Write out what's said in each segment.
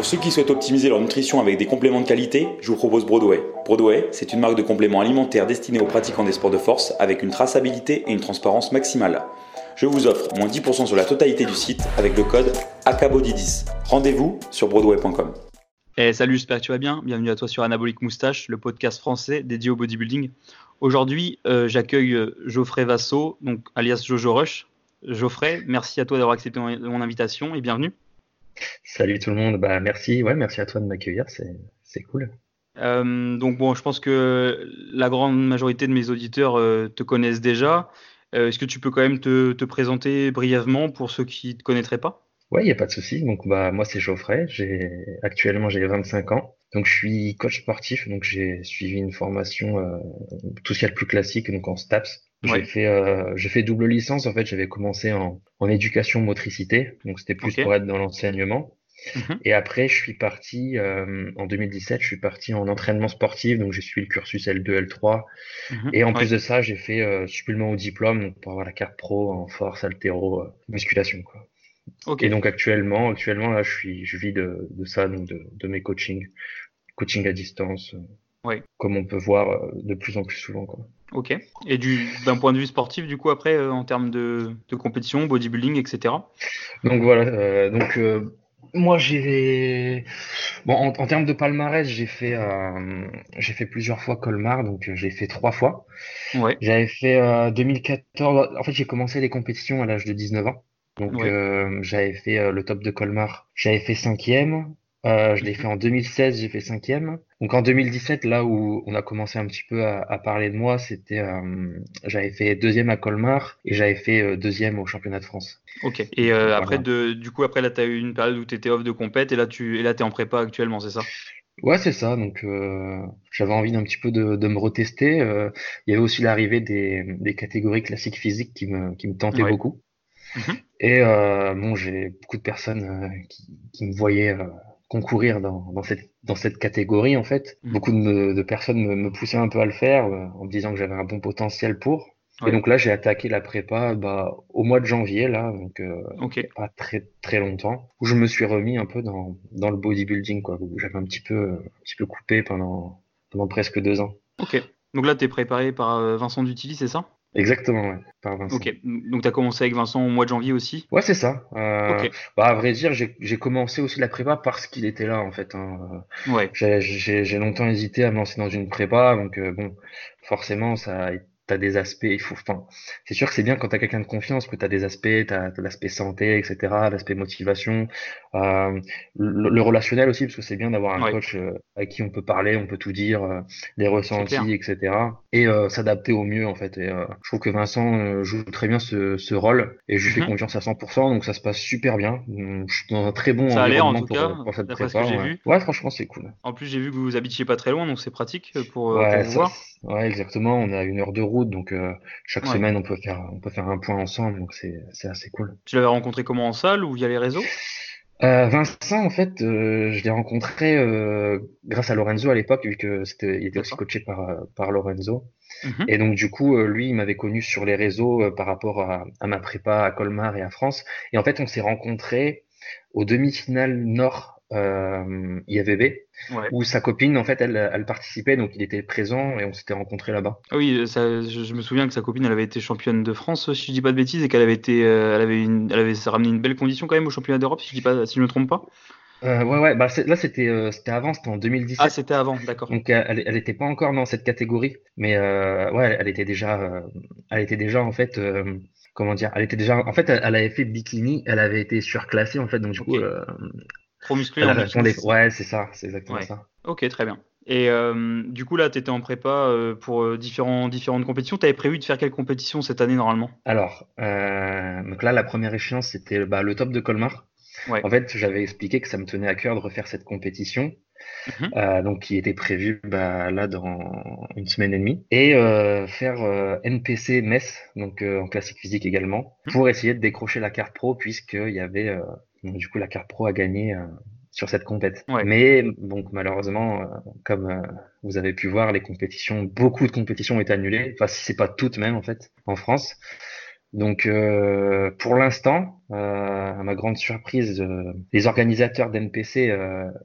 Pour ceux qui souhaitent optimiser leur nutrition avec des compléments de qualité, je vous propose Broadway. Broadway, c'est une marque de compléments alimentaires destinée aux pratiquants des sports de force avec une traçabilité et une transparence maximale. Je vous offre moins 10% sur la totalité du site avec le code ACABODY10. Rendez-vous sur broadway.com. Eh, salut, j'espère que tu vas bien. Bienvenue à toi sur Anabolic Moustache, le podcast français dédié au bodybuilding. Aujourd'hui, euh, j'accueille euh, Geoffrey Vasso, donc alias Jojo Rush. Geoffrey, merci à toi d'avoir accepté mon invitation et bienvenue. Salut tout le monde, bah merci, ouais, merci à toi de m'accueillir, c'est cool. Euh, donc bon, je pense que la grande majorité de mes auditeurs euh, te connaissent déjà. Euh, est-ce que tu peux quand même te, te, présenter brièvement pour ceux qui ne te connaîtraient pas? Ouais, il n'y a pas de souci. Donc bah moi c'est Geoffrey, j'ai actuellement j'ai 25 ans. Donc je suis coach sportif, donc j'ai suivi une formation tout ce qu'il y a de plus classique, donc en STAPS. J'ai fait euh, j'ai fait double licence en fait, j'avais commencé en, en éducation motricité, donc c'était plus pour être dans l'enseignement. Mhm. Et après, je suis parti euh, en 2017, je suis parti en entraînement sportif, donc j'ai suivi le cursus L2, L3. Mhm. Et en plus de ça, j'ai fait euh, supplément au diplôme donc pour avoir la carte pro en force, altéro, euh, musculation quoi. Okay. Et donc actuellement, actuellement là, je suis, je vis de, de ça, donc de, de mes coachings, coaching à distance, euh, comme on peut voir euh, de plus en plus souvent quoi. Ok. Et d'un point de vue sportif, du coup, après, euh, en termes de, de, compétition, bodybuilding, etc. Donc voilà. Euh, donc euh, moi, j'ai bon en, en, termes de palmarès, j'ai fait euh, j'ai fait plusieurs fois Colmar, donc euh, j'ai fait trois fois. Ouais. J'avais fait 2014. En fait, j'ai commencé les compétitions à l'âge de 19 ans. Donc ouais. j'avais fait le top de Colmar. J'avais fait cinquième. Euh, je l'ai fait en 2016, j'ai fait cinquième. Donc en 2017, là où on a commencé un petit peu à, à parler de moi, c'était euh, j'avais fait deuxième à Colmar et j'avais fait euh, deuxième au championnat de France. Ok. Et euh, voilà. après, de, du coup, après là, tu as eu une période où tu étais off de compète et là, tu et là, es en prépa actuellement, c'est ça? Ouais, c'est ça. Donc j'avais envie d'un petit peu de, de me retester. Il y avait aussi l'arrivée des, des catégories classiques physiques qui me qui me tentaient ouais. beaucoup. -hmm. Et bon, j'ai beaucoup de personnes qui, qui me voyaient concourir dans, dans, cette, dans cette catégorie en fait. Mmh. Beaucoup de, de personnes me, me, poussaient un peu à le faire euh, en me disant que j'avais un bon potentiel pour. Ouais. Et donc là, j'ai attaqué la prépa bah, au mois de janvier, là, donc euh, okay. pas très très longtemps, où je me suis remis un peu dans, dans le bodybuilding, quoi, où j'avais un petit peu un petit peu coupé pendant pendant presque deux ans. Ok. Donc là, tu es préparé par euh, Vincent Dutili, c'est ça? Exactement, ouais, par Vincent. Ok, donc tu as commencé avec Vincent au mois de janvier aussi? Ouais, c'est ça. Euh, okay. bah, à vrai dire, j'ai commencé aussi la prépa parce qu'il était là, en fait. Hein. Ouais. J'ai longtemps hésité à me lancer dans une prépa, donc euh, bon, forcément, ça a t'as des aspects, il faut, enfin, c'est sûr que c'est bien quand t'as quelqu'un de confiance, que t'as des aspects, t'as as, l'aspect santé, etc., l'aspect motivation, euh, le, le, relationnel aussi, parce que c'est bien d'avoir un ouais. coach euh, à qui on peut parler, on peut tout dire, euh, les ressentis, etc., et euh, s'adapter au mieux, en fait. Et euh, je trouve que Vincent joue très bien ce, ce rôle, et je lui fais mm -hmm. confiance à 100%, donc ça se passe super bien. Je suis dans un très bon ça environnement en tout pour, cas, pour cette prépa. Ouais. Vu. ouais. franchement, c'est cool. En plus, j'ai vu que vous habitiez pas très loin, donc c'est pratique pour, ouais, pour vous voir. Ouais, exactement. On a une heure de route, donc euh, chaque ouais. semaine on peut faire on peut faire un point ensemble, donc c'est c'est assez cool. Tu l'avais rencontré comment en salle ou via les réseaux? Euh, Vincent, en fait, euh, je l'ai rencontré grâce à Lorenzo à l'époque, vu que c'était il était aussi coaché par par Lorenzo. Mm -hmm. Et donc du coup, lui, il m'avait connu sur les réseaux par rapport à, à, ma prépa à Colmar et à France. Et en fait, on s'est rencontrés aux demi-finales Nord euh, ouais. où sa copine, en fait, elle, elle participait, donc il était présent et on s'était rencontrés là-bas. Ah oui, ça, je, je, me souviens que sa copine, elle avait été championne de France, si je dis pas de bêtises, et qu'elle avait été, euh, elle avait, une, elle avait ramené une belle condition quand même au championnat d'Europe, si je dis pas, si je me trompe pas. Euh, ouais, ouais, bah là c'était euh, c'était avant, c'était en 2017. Ah, c'était avant, d'accord. Donc elle, elle était pas encore dans cette catégorie, mais euh, ouais, elle était déjà, euh, elle était déjà en fait, euh, comment dire, elle était déjà, en fait, elle, elle, avait fait bikini, elle avait été surclassée en fait, donc du okay. coup, trop musclé. Elle répondait... Ouais, c'est ça, c'est exactement ouais. ça. Ok, très bien. Et euh, du coup, là, tu étais en prépa euh, pour euh, différents, différentes compétitions. Tu avais prévu de faire quelle compétition cette année normalement? Alors, donc là, la première échéance, c'était bah, le top de Colmar. Ouais. En fait, j'avais expliqué que ça me tenait à cœur de refaire cette compétition. Mm -hmm. euh, donc qui était prévu bah, là dans une semaine et demie et euh, faire euh, NPC Metz donc en classique physique également Mm-hmm. pour essayer de décrocher la carte pro puisqu'il y avait donc, du coup la carte pro à gagner sur cette compète. Ouais. Mais donc malheureusement, euh, comme euh, vous avez pu voir, les compétitions, beaucoup de compétitions ont été annulées. Enfin, si c'est pas toutes même en fait, en France. Donc, euh, pour l'instant, euh, à ma grande surprise, euh, les organisateurs d'NPC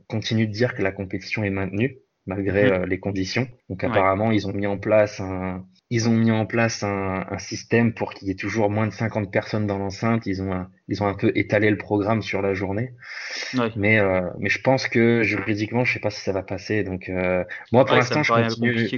continuent de dire que la compétition est maintenue malgré mmh. les conditions. Donc, apparemment, ils ont mis en place un, ils ont mis en place un, un système pour qu'il y ait toujours moins de 50 personnes dans l'enceinte. Ils ont un, ils ont un peu étalé le programme sur la journée. Mais, euh, mais je pense que juridiquement, je sais pas si ça va passer. Donc, euh, moi, pour l'instant, je continue.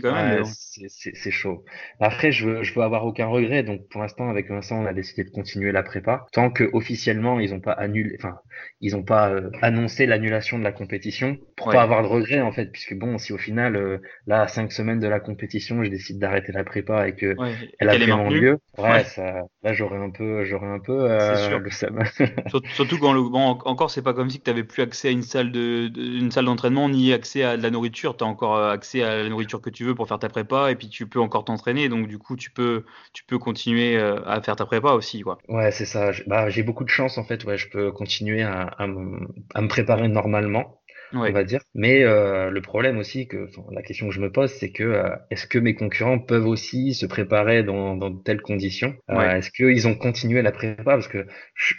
c'est chaud. Après, je veux, je veux avoir aucun regret. Donc, pour l'instant, avec Vincent, on a décidé de continuer la prépa. Tant que officiellement, ils ont pas annulé, enfin, ils ont pas euh, annoncé l'annulation de la compétition pour pas avoir de regret, en fait. Puisque bon, si au final, là, à cinq semaines de la compétition, je décide d'arrêter la prépa et que elle a vraiment lieu, ouais, ça, là, j'aurais un peu, j'aurais un peu, euh, le Surtout quand le, bon, encore c'est pas comme si tu avais plus accès à une salle de, une salle d'entraînement ni accès à de la nourriture. Tu as encore euh, accès à la nourriture que tu veux pour faire ta prépa et puis tu peux encore t'entraîner. Donc du coup tu peux tu peux continuer euh, à faire ta prépa aussi quoi. Ouais c'est ça. Bah, j'ai beaucoup de chance en fait. Ouais je peux continuer à, à me préparer normalement on va dire. Mais euh, le problème aussi, que la question que je me pose, c'est que euh, est-ce que mes concurrents peuvent aussi se préparer dans, dans de telles conditions? Euh, Est-ce qu'ils ont continué la prépa? Parce que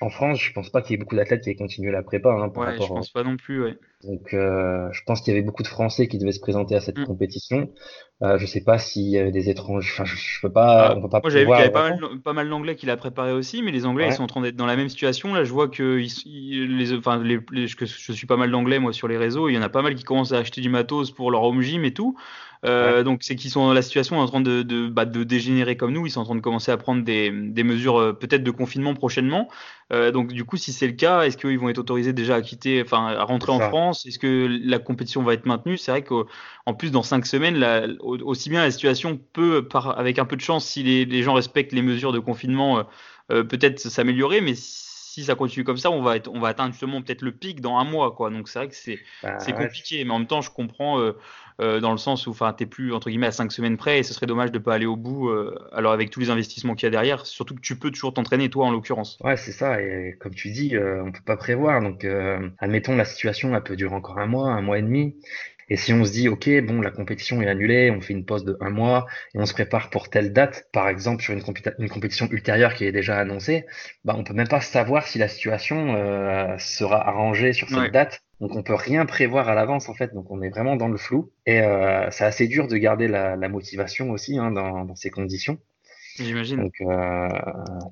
en France, je pense pas qu'il y ait beaucoup d'athlètes qui aient continué la prépa. Hein, par ouais, je pense pas non plus. Ouais. Donc, euh, je pense qu'il y avait beaucoup de Français qui devaient se présenter à cette mm. compétition. Euh, je sais pas s'il y avait des étrangers. Enfin, je, je peux pas. Ah, on peut pas moi, j'avais vu qu'il y avait pas mal, pas mal d'Anglais qui l'a préparé aussi, mais les Anglais ils sont en train d'être dans la même situation. Là, je vois que ils, les, enfin, les, je, je suis pas mal d'Anglais moi sur les réseaux. Il y en a pas mal qui commencent à acheter du matos pour leur home gym et tout. Euh, donc c'est qu'ils sont dans la situation en train de, de, bah, de, dégénérer comme nous, ils sont en train de commencer à prendre des, des mesures euh, peut-être de confinement prochainement. Euh, donc du coup si c'est le cas, est-ce qu'ils vont être autorisés déjà à quitter, enfin à rentrer en France? Est-ce que la compétition va être maintenue? C'est vrai qu'en plus dans cinq semaines, la, aussi bien la situation peut, par, avec un peu de chance, si les, les gens respectent les mesures de confinement, euh, peut-être s'améliorer, mais si ça continue comme ça, on va, être, on va atteindre justement peut-être le pic dans un mois. Quoi. Donc c'est vrai que c'est bah, compliqué. Mais en même temps, je comprends euh, euh, dans le sens où tu n'es plus entre guillemets à cinq semaines près et ce serait dommage de ne pas aller au bout. Euh, alors avec tous les investissements qu'il y a derrière, surtout que tu peux toujours t'entraîner toi en l'occurrence. Ouais, c'est ça. Et comme tu dis, on peut pas prévoir. Donc admettons la situation, elle peut durer encore un mois, un mois et demi. Et si on se dit, OK, bon, la compétition est annulée, on fait une pause de un mois et on se prépare pour telle date, par exemple sur une, une compétition ultérieure qui est déjà annoncée, bah, on peut même pas savoir si la situation euh, sera arrangée sur cette date. Donc on peut rien prévoir à l'avance en fait, donc on est vraiment dans le flou et euh, c'est assez dur de garder la, la motivation aussi hein, dans, dans, ces conditions. J'imagine. Donc euh,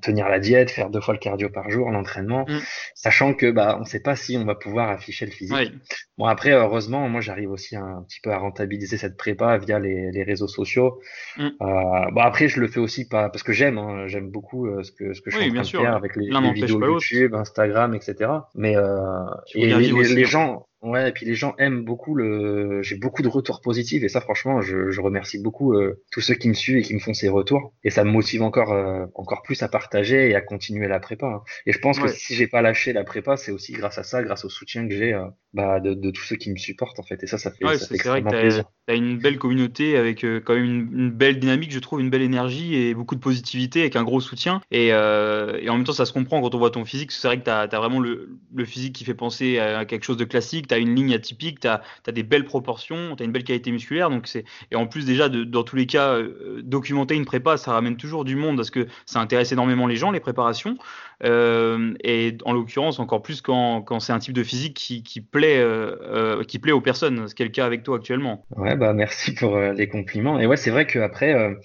tenir la diète, faire deux fois le cardio par jour, l'entraînement, mm. sachant que bah on ne sait pas si on va pouvoir afficher le physique. Bon après heureusement moi j'arrive aussi un petit peu à rentabiliser cette prépa via les, les réseaux sociaux. Mm. Euh, bon après je le fais aussi pas parce que j'aime hein, j'aime beaucoup euh, ce que ce que je sûr, avec les, les vidéos YouTube, Instagram, etc. Mais euh, et les, les, gens Ouais, et puis les gens aiment beaucoup le. J'ai beaucoup de retours positifs et ça, franchement, je, je remercie beaucoup euh, tous ceux qui me suivent et qui me font ces retours. Et ça me motive encore, euh, encore plus à partager et à continuer la prépa. Hein. Et je pense que si j'ai pas lâché la prépa, c'est aussi grâce à ça, grâce au soutien que j'ai euh, bah, de, de, tous ceux qui me supportent en fait. Et ça, ça fait, ouais, ça fait extrêmement vrai T'as une belle communauté avec quand même une, belle dynamique, je trouve, une belle énergie et beaucoup de positivité avec un gros soutien. Et, et en même temps, ça se comprend quand on voit ton physique. C'est vrai que t'as as vraiment le, physique qui fait penser à quelque chose de classique. T'as une ligne atypique, tu as, des belles proportions, tu as une belle qualité musculaire. Donc et en plus déjà dans tous les cas euh, documenter une prépa, ça ramène toujours du monde parce que ça intéresse énormément les gens les préparations. Euh, et en l'occurrence encore plus quand, c'est un type de physique qui, plaît euh, qui plaît aux personnes, ce qui est le cas avec toi actuellement. Bah merci pour les compliments. Et ouais c'est vrai qu'après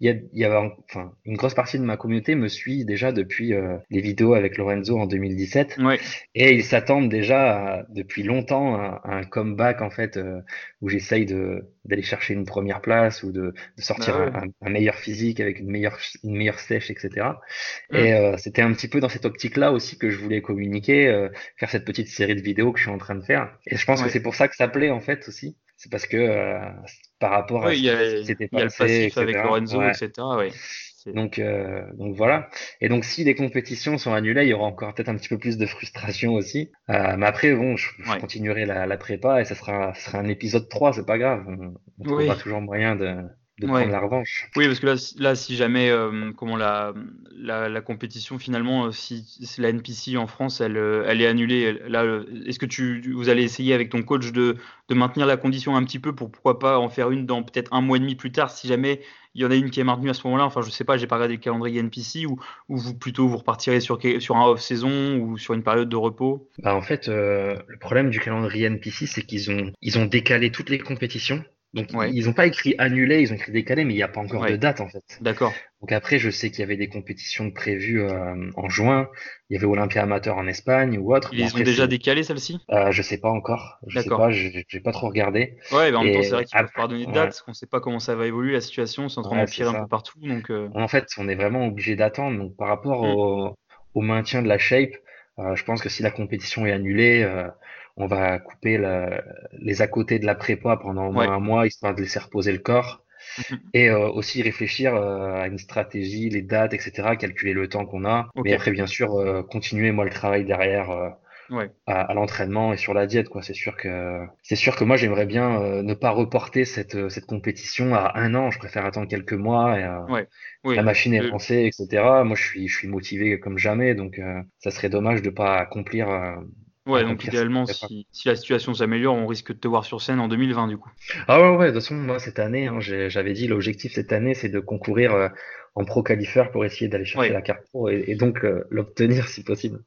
il y a, il y a enfin, une grosse partie de ma communauté me suit déjà depuis euh, les vidéos avec Lorenzo en 2017. Ouais. Et ils s'attendent déjà depuis longtemps à, un comeback en fait euh, où j'essaye de d'aller chercher une première place ou de, de sortir bah un, un, meilleur physique avec une meilleure une meilleure sèche, etc. Et euh, c'était un petit peu dans cette optique-là aussi que je voulais communiquer, faire cette petite série de vidéos que je suis en train de faire. Et je pense que c'est pour ça que ça plaît en fait aussi c'est parce que euh, par rapport à ce qui s'était passé, il y a le passif avec Lorenzo, etc. Ouais. Donc, euh, donc voilà. Et donc si les compétitions sont annulées, il y aura encore peut-être un petit peu plus de frustration aussi. Euh, mais après, bon, je, je continuerai la, la, prépa et ça sera, ça sera un épisode 3, c'est pas grave. On, on trouvera toujours moyen de, de prendre la revanche. Oui, parce que là, là si jamais euh, comment la, la, la, compétition finalement, euh, si, si, la NPC en France, elle, euh, elle est annulée, là, est-ce que tu, vous allez essayer avec ton coach de, de maintenir la condition un petit peu pour pourquoi pas en faire une dans peut-être un mois et demi plus tard, si jamais il y en a une qui est maintenue à ce moment-là? Enfin, je sais pas, j'ai pas regardé le calendrier NPC ou, ou vous plutôt vous repartirez sur, sur un off-saison ou sur une période de repos? Bah, En fait, euh, le problème du calendrier NPC, c'est qu'ils ont, ils ont décalé toutes les compétitions. Donc ils n'ont pas écrit annulé, ils ont écrit décalé, mais il n'y a pas encore de date en fait. D'accord. Donc après, je sais qu'il y avait des compétitions prévues euh, en juin. Il y avait Olympia amateur en Espagne ou autre. Ils ont déjà décalé celle-ci euh, Je sais pas encore. Je sais pas, j'ai pas trop regardé. Ouais, mais en même temps, c'est vrai qu'il faut pas donner de date, parce qu'on sait pas comment ça va évoluer la situation, c'est en train d'empirer un peu partout. Donc euh. en fait, on est vraiment obligé d'attendre. Donc par rapport mm. au, au, maintien de la shape, euh, je pense que si la compétition est annulée on va couper les à côté de la prépa pendant au moins un mois, histoire de laisser reposer le corps. Mhm. Et euh, aussi réfléchir euh, à une stratégie, les dates, etc., calculer le temps qu'on a. Mais après, bien sûr, euh, continuer moi le travail derrière à, l'entraînement et sur la diète. Quoi. C'est sûr que c'est sûr que moi j'aimerais bien ne pas reporter cette, cette compétition à un an. Je préfère attendre quelques mois. Et, La machine est lancée, etc. Moi, je suis je suis motivé comme jamais, donc ça serait dommage de pas accomplir Ouais, donc idéalement, si, la situation s'améliore, on risque de te voir sur scène en 2020 du coup. Ah ouais, ouais, de toute façon, moi cette année, hein, j'avais dit l'objectif cette année, c'est de concourir euh, en pro qualifier pour essayer d'aller chercher la carte pro et, donc euh, l'obtenir si possible.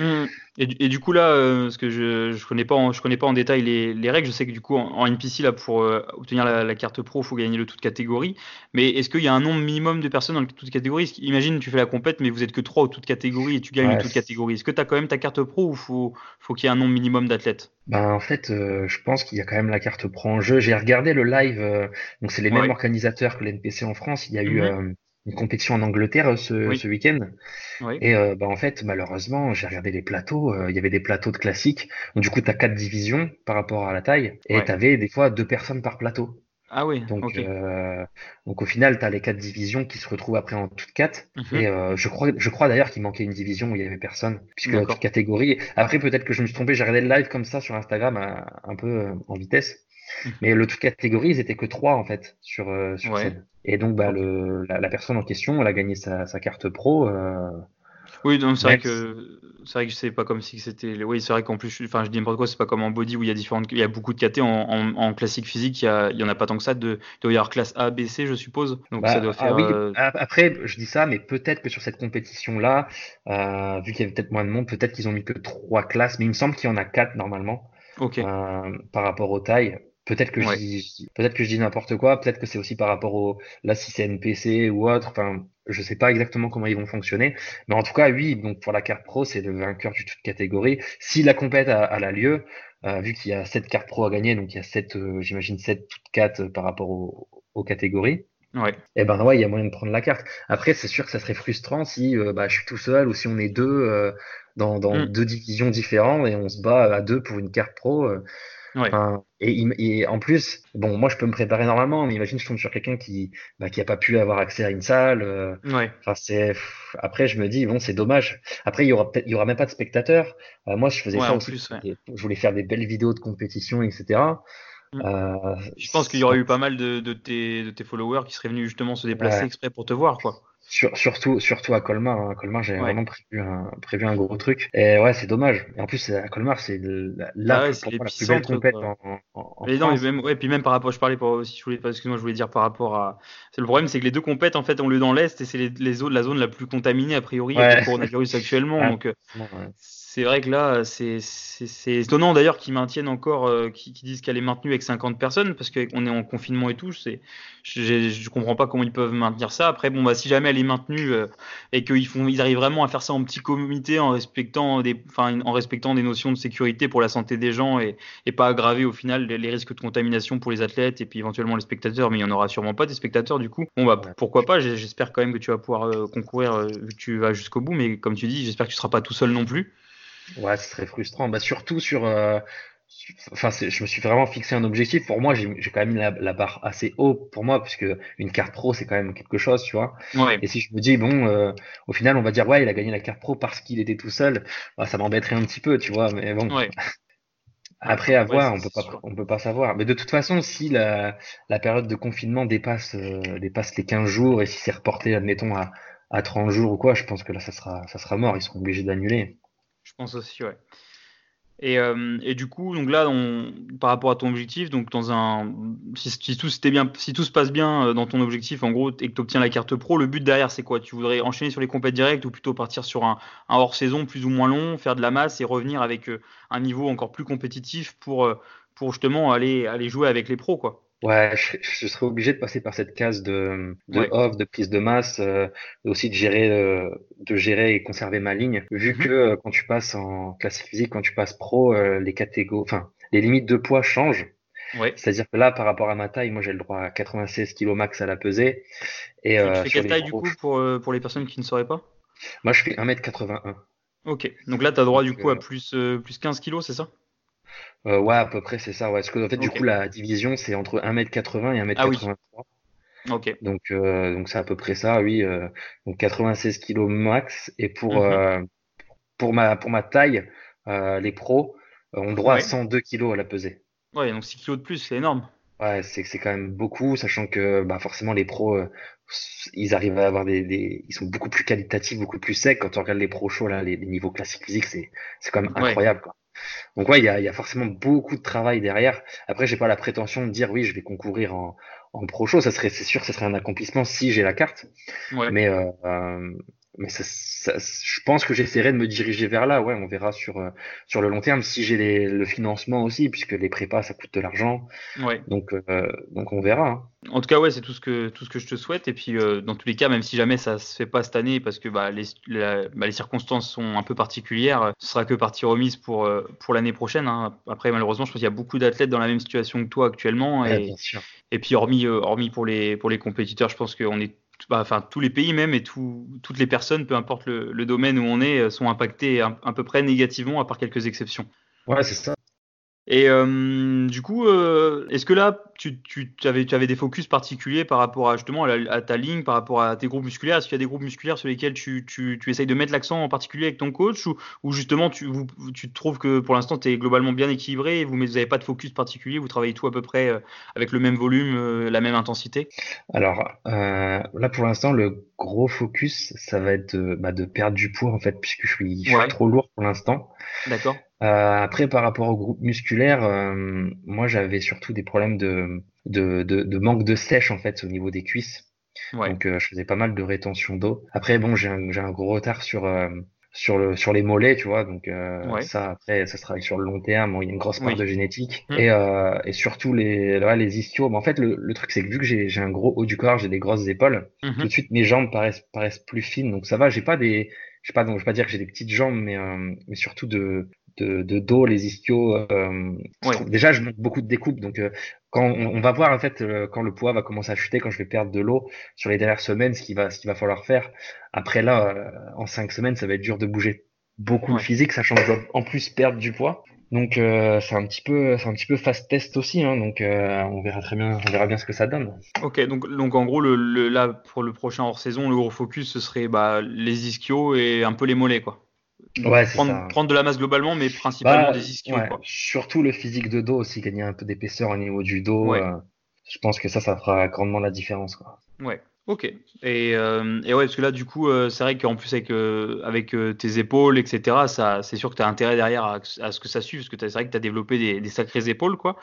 Mmh. Et, du coup là, euh, parce que je je connais pas en, je connais pas en détail les, règles, je sais que du coup en, NPC là pour euh, obtenir la, carte pro, il faut gagner le toute catégorie. Mais est-ce qu'il y a un nombre minimum de personnes dans le toute catégorie? Imagine tu fais la compète, mais vous êtes que trois au toute catégorie et tu gagnes le toute catégorie. Est-ce que tu as quand même ta carte pro ou faut faut qu'il y ait un nombre minimum d'athlètes? Ben en fait, euh, je pense qu'il y a quand même la carte pro en jeu. J'ai regardé le live, donc c'est les mêmes organisateurs que l'NPC en France. Il y a eu mmh une compétition en Angleterre euh, ce, ce week-end. Et euh, bah, en fait, malheureusement, j'ai regardé les plateaux. Euh, il y avait des plateaux de classiques. Donc, du coup, tu as quatre divisions par rapport à la taille. Et tu avais des fois deux personnes par plateau. Ah oui. Donc, euh, donc au final, tu as les quatre divisions qui se retrouvent après en toutes quatre. Mhm. Et euh, je crois, je crois d'ailleurs qu'il manquait une division où il y avait personne, puisque la toute catégorie. Après, peut-être que je me suis trompé. J'ai regardé le live comme ça sur Instagram un peu en vitesse. Mhm. Mais le toute catégorie, ils étaient que trois en fait sur, euh, sur scène. Et donc bah, le, la, personne en question, elle a gagné sa, sa carte pro. Euh, oui, donc c'est vrai que c'est vrai que c'est pas comme si c'était. Oui, c'est vrai qu'en plus, enfin, je dis n'importe quoi, c'est pas comme en body où il y a différentes, il y a beaucoup de KT en, en, classique physique, il y, a, il y en a pas tant que ça. De, il doit y avoir classe A, B, C, je suppose. Donc ça bah, doit ah faire. oui. Euh, après, je dis ça, mais peut-être que sur cette compétition-là, euh, vu qu'il y avait peut-être moins de monde, peut-être qu'ils ont mis que trois classes, mais il me semble qu'il y en a quatre normalement. Ok. Euh, par rapport aux tailles. Peut-être que, je dis, peut-être que je dis n'importe quoi, peut-être que c'est aussi par rapport au, là, si c'est NPC ou autre, enfin, je sais pas exactement comment ils vont fonctionner. Mais en tout cas, oui, donc pour la carte pro, c'est le vainqueur du toute catégorie. Si la compète a, a la lieu, euh, vu qu'il y a sept cartes pro à gagner, donc il y a sept, euh, j'imagine sept toutes quatre par rapport aux catégories. Ouais. Et eh ben ouais, il y a moyen de prendre la carte. Après, c'est sûr que ça serait frustrant si euh, bah, je suis tout seul ou si on est deux dans, dans mm. deux divisions différentes et on se bat à deux pour une carte pro. Ouais. et, et, en plus, bon, moi je peux me préparer normalement, mais imagine je tombe sur quelqu'un qui bah, qui a pas pu avoir accès à une salle. Euh, ouais. Enfin c'est après je me dis bon c'est dommage. Après il y aura peut-être il y aura même pas de spectateurs. Euh, moi je faisais ça aussi. Plus, je voulais faire des belles vidéos de compétition etc. Mm. Euh, je pense qu'il y aurait eu pas mal de, de, tes, de tes followers qui seraient venus justement se déplacer exprès pour te voir quoi surtout, surtout à Colmar. Hein. À Colmar, j'ai vraiment prévu un, prévu un gros truc. Et ouais, c'est dommage. Et en plus, à Colmar, c'est la, ah ouais, la plus belle compète en, en, mais non, même, ouais, puis même par rapport, je parlais pour, si je voulais, excuse-moi, je voulais dire par rapport à. Le problème, c'est que les deux compètes en fait ont lieu dans l'est et c'est les, les zones, la zone la plus contaminée a priori ouais. avec le coronavirus actuellement. donc, euh, c'est vrai que là, c'est étonnant d'ailleurs qu'ils maintiennent encore, euh, qu'ils disent qu'elle est maintenue avec 50 personnes, parce qu'on est en confinement et tout. Je ne comprends pas comment ils peuvent maintenir ça. Après, bon, bah, si jamais elle est maintenue euh, et qu'ils ils arrivent vraiment à faire ça en petit comité, en respectant des, enfin, en respectant des notions de sécurité pour la santé des gens et, et pas aggraver au final les, risques de contamination pour les athlètes et puis éventuellement les spectateurs, mais il n'y en aura sûrement pas des spectateurs du coup. Bon, bah, pourquoi pas J'espère quand même que tu vas pouvoir euh, concourir que tu vas jusqu'au bout, mais comme tu dis, j'espère que tu seras pas tout seul non plus. Ouais, c'est très frustrant. Bah, surtout sur. Euh, enfin, je me suis vraiment fixé un objectif. Pour moi, j'ai quand même mis la, barre assez haut pour moi, puisque une carte pro, c'est quand même quelque chose, tu vois. Et si je me dis, bon, euh, au final, on va dire, ouais, il a gagné la carte pro parce qu'il était tout seul, bah, ça m'embêterait un petit peu, tu vois. Mais bon. Après, à voir, on peut pas, on peut pas savoir. Mais de toute façon, si la, la période de confinement dépasse, euh, dépasse les 15 jours et si c'est reporté, admettons, à, à 30 jours ou quoi, je pense que là, ça sera, ça sera mort. Ils seront obligés d'annuler. Je pense aussi, ouais. Et, euh, du coup, donc là, par rapport à ton objectif, donc dans un, si, si tout, bien, si tout se passe bien euh, dans ton objectif, en gros, et que tu obtiens la carte pro, le but derrière, c'est quoi? Tu voudrais enchaîner sur les compètes directes ou plutôt partir sur un, un hors-saison plus ou moins long, faire de la masse et revenir avec euh, un niveau encore plus compétitif pour, pour justement aller, aller jouer avec les pros, quoi? Ouais, je, serais obligé de passer par cette case de, de off, de prise de masse, euh, aussi de gérer, euh, de gérer et conserver ma ligne. Vu mhm. que euh, quand tu passes en classe physique, quand tu passes pro, les catégories, enfin, les limites de poids changent. Ouais. C'est-à-dire que là, par rapport à ma taille, moi j'ai le droit à 96 kg max à la pesée. Et, tu fais quelle taille du coup pour, pour les personnes qui ne sauraient pas? Moi je fais 1m81. Ok, donc là tu as droit du coup à plus, plus 15 kg, c'est ça? Euh, ouais, à peu près, c'est ça. Ouais. Parce que, en fait, du coup, la division, c'est entre 1m80 et 1m83. Ah. Donc, euh, donc c'est à peu près ça, oui. Euh, donc 96 kg max. Et pour, mhm. pour, ma, pour ma taille, les pros ont droit à 102 kg à la pesée. Ouais, donc 6 kg de plus, c'est énorme. Ouais, c'est c'est quand même beaucoup, sachant que bah forcément les pros, ils arrivent à avoir des, des, ils sont beaucoup plus qualitatifs, beaucoup plus secs. Quand on regarde les pros chauds là, les, les niveaux classiques physiques, c'est c'est quand même incroyable. Quoi. Donc ouais, il y a, y a, forcément beaucoup de travail derrière. Après, j'ai pas la prétention de dire oui, je vais concourir en, en pro show. Ça serait, c'est sûr, ça serait un accomplissement si j'ai la carte. Ouais. Mais euh, euh mais ça, ça, je pense que j'essaierai de me diriger vers là. Ouais, on verra sur euh, sur le long terme si j'ai le financement aussi, puisque les prépas ça coûte de l'argent. Ouais. Donc euh, donc on verra. Hein. En tout cas, ouais, c'est tout ce que tout ce que je te souhaite. Et puis euh, dans tous les cas, même si jamais ça se fait pas cette année, parce que bah, les bah, les circonstances sont un peu particulières, ce sera que partie remise pour pour l'année prochaine. Hein. Après, malheureusement, je pense qu'il y a beaucoup d'athlètes dans la même situation que toi actuellement. Et, et puis hormis hormis pour les pour les compétiteurs, je pense qu'on est bah, enfin tous les pays même et toutes les personnes, peu importe le, domaine où on est, euh, sont impactés à peu près négativement, à part quelques exceptions. Ouais, c'est ça. Et euh, du coup, euh, est-ce que là, tu, tu, avais, tu avais des focus particuliers par rapport à justement à, ta ligne, par rapport à tes groupes musculaires? Est-ce qu'il y a des groupes musculaires sur lesquels tu, tu, tu essayes de mettre l'accent en particulier avec ton coach? Ou, ou justement tu, vous, tu trouves que pour l'instant tu es globalement bien équilibré et vous n'avez pas de focus particulier Vous travaillez tout à peu près euh, avec le même volume, la même intensité? Alors là pour l'instant, le gros focus, ça va être de, bah, de perdre du poids en fait, puisque je suis, je suis trop lourd pour l'instant. D'accord. Euh, après, par rapport au groupe musculaire, euh, moi j'avais surtout des problèmes de, de, de, de, manque de sèche en fait au niveau des cuisses. Donc euh, je faisais pas mal de rétention d'eau. Après bon, j'ai un, un gros retard sur sur le sur les mollets, tu vois. Donc ça après ça se travaille sur le long terme. il y a une grosse part de génétique mmh. et et surtout les là, les ischios. Mais en fait le, le truc c'est que vu que j'ai un gros haut du corps, j'ai des grosses épaules, mmh tout de suite mes jambes paraissent paraissent plus fines. Donc ça va, j'ai pas des je sais pas donc je vais pas dire que j'ai des petites jambes mais mais surtout de de, de dos, les ischios. Euh, déjà, je manque beaucoup de découpes. Donc, euh, quand on, va voir en fait euh, quand le poids va commencer à chuter, quand je vais perdre de l'eau sur les dernières semaines, ce qu'il va, ce qu'il va falloir faire. Après là, en cinq semaines, ça va être dur de bouger beaucoup le physique, sachant que je dois en plus perdre du poids. Donc c'est un petit peu, c'est un petit peu fast test aussi. Hein, donc on verra très bien, on verra bien ce que ça donne. Ok, donc donc en gros le, là pour le prochain hors saison, le gros focus ce serait bah, les ischios et un peu les mollets quoi. Ouais, prendre, prendre, de la masse globalement, mais principalement bah, des ischios. Surtout le physique de dos aussi, gagner un peu d'épaisseur au niveau du dos. Euh, je pense que ça, ça fera grandement la différence. Quoi. Ouais. Ok. Et, euh, et, ouais, parce que là, du coup, euh, c'est vrai qu'en plus avec, avec tes épaules, etc., ça, c'est sûr que tu as intérêt derrière à, ce que ça suive, parce que c'est vrai que tu as développé des, des, sacrées épaules, quoi.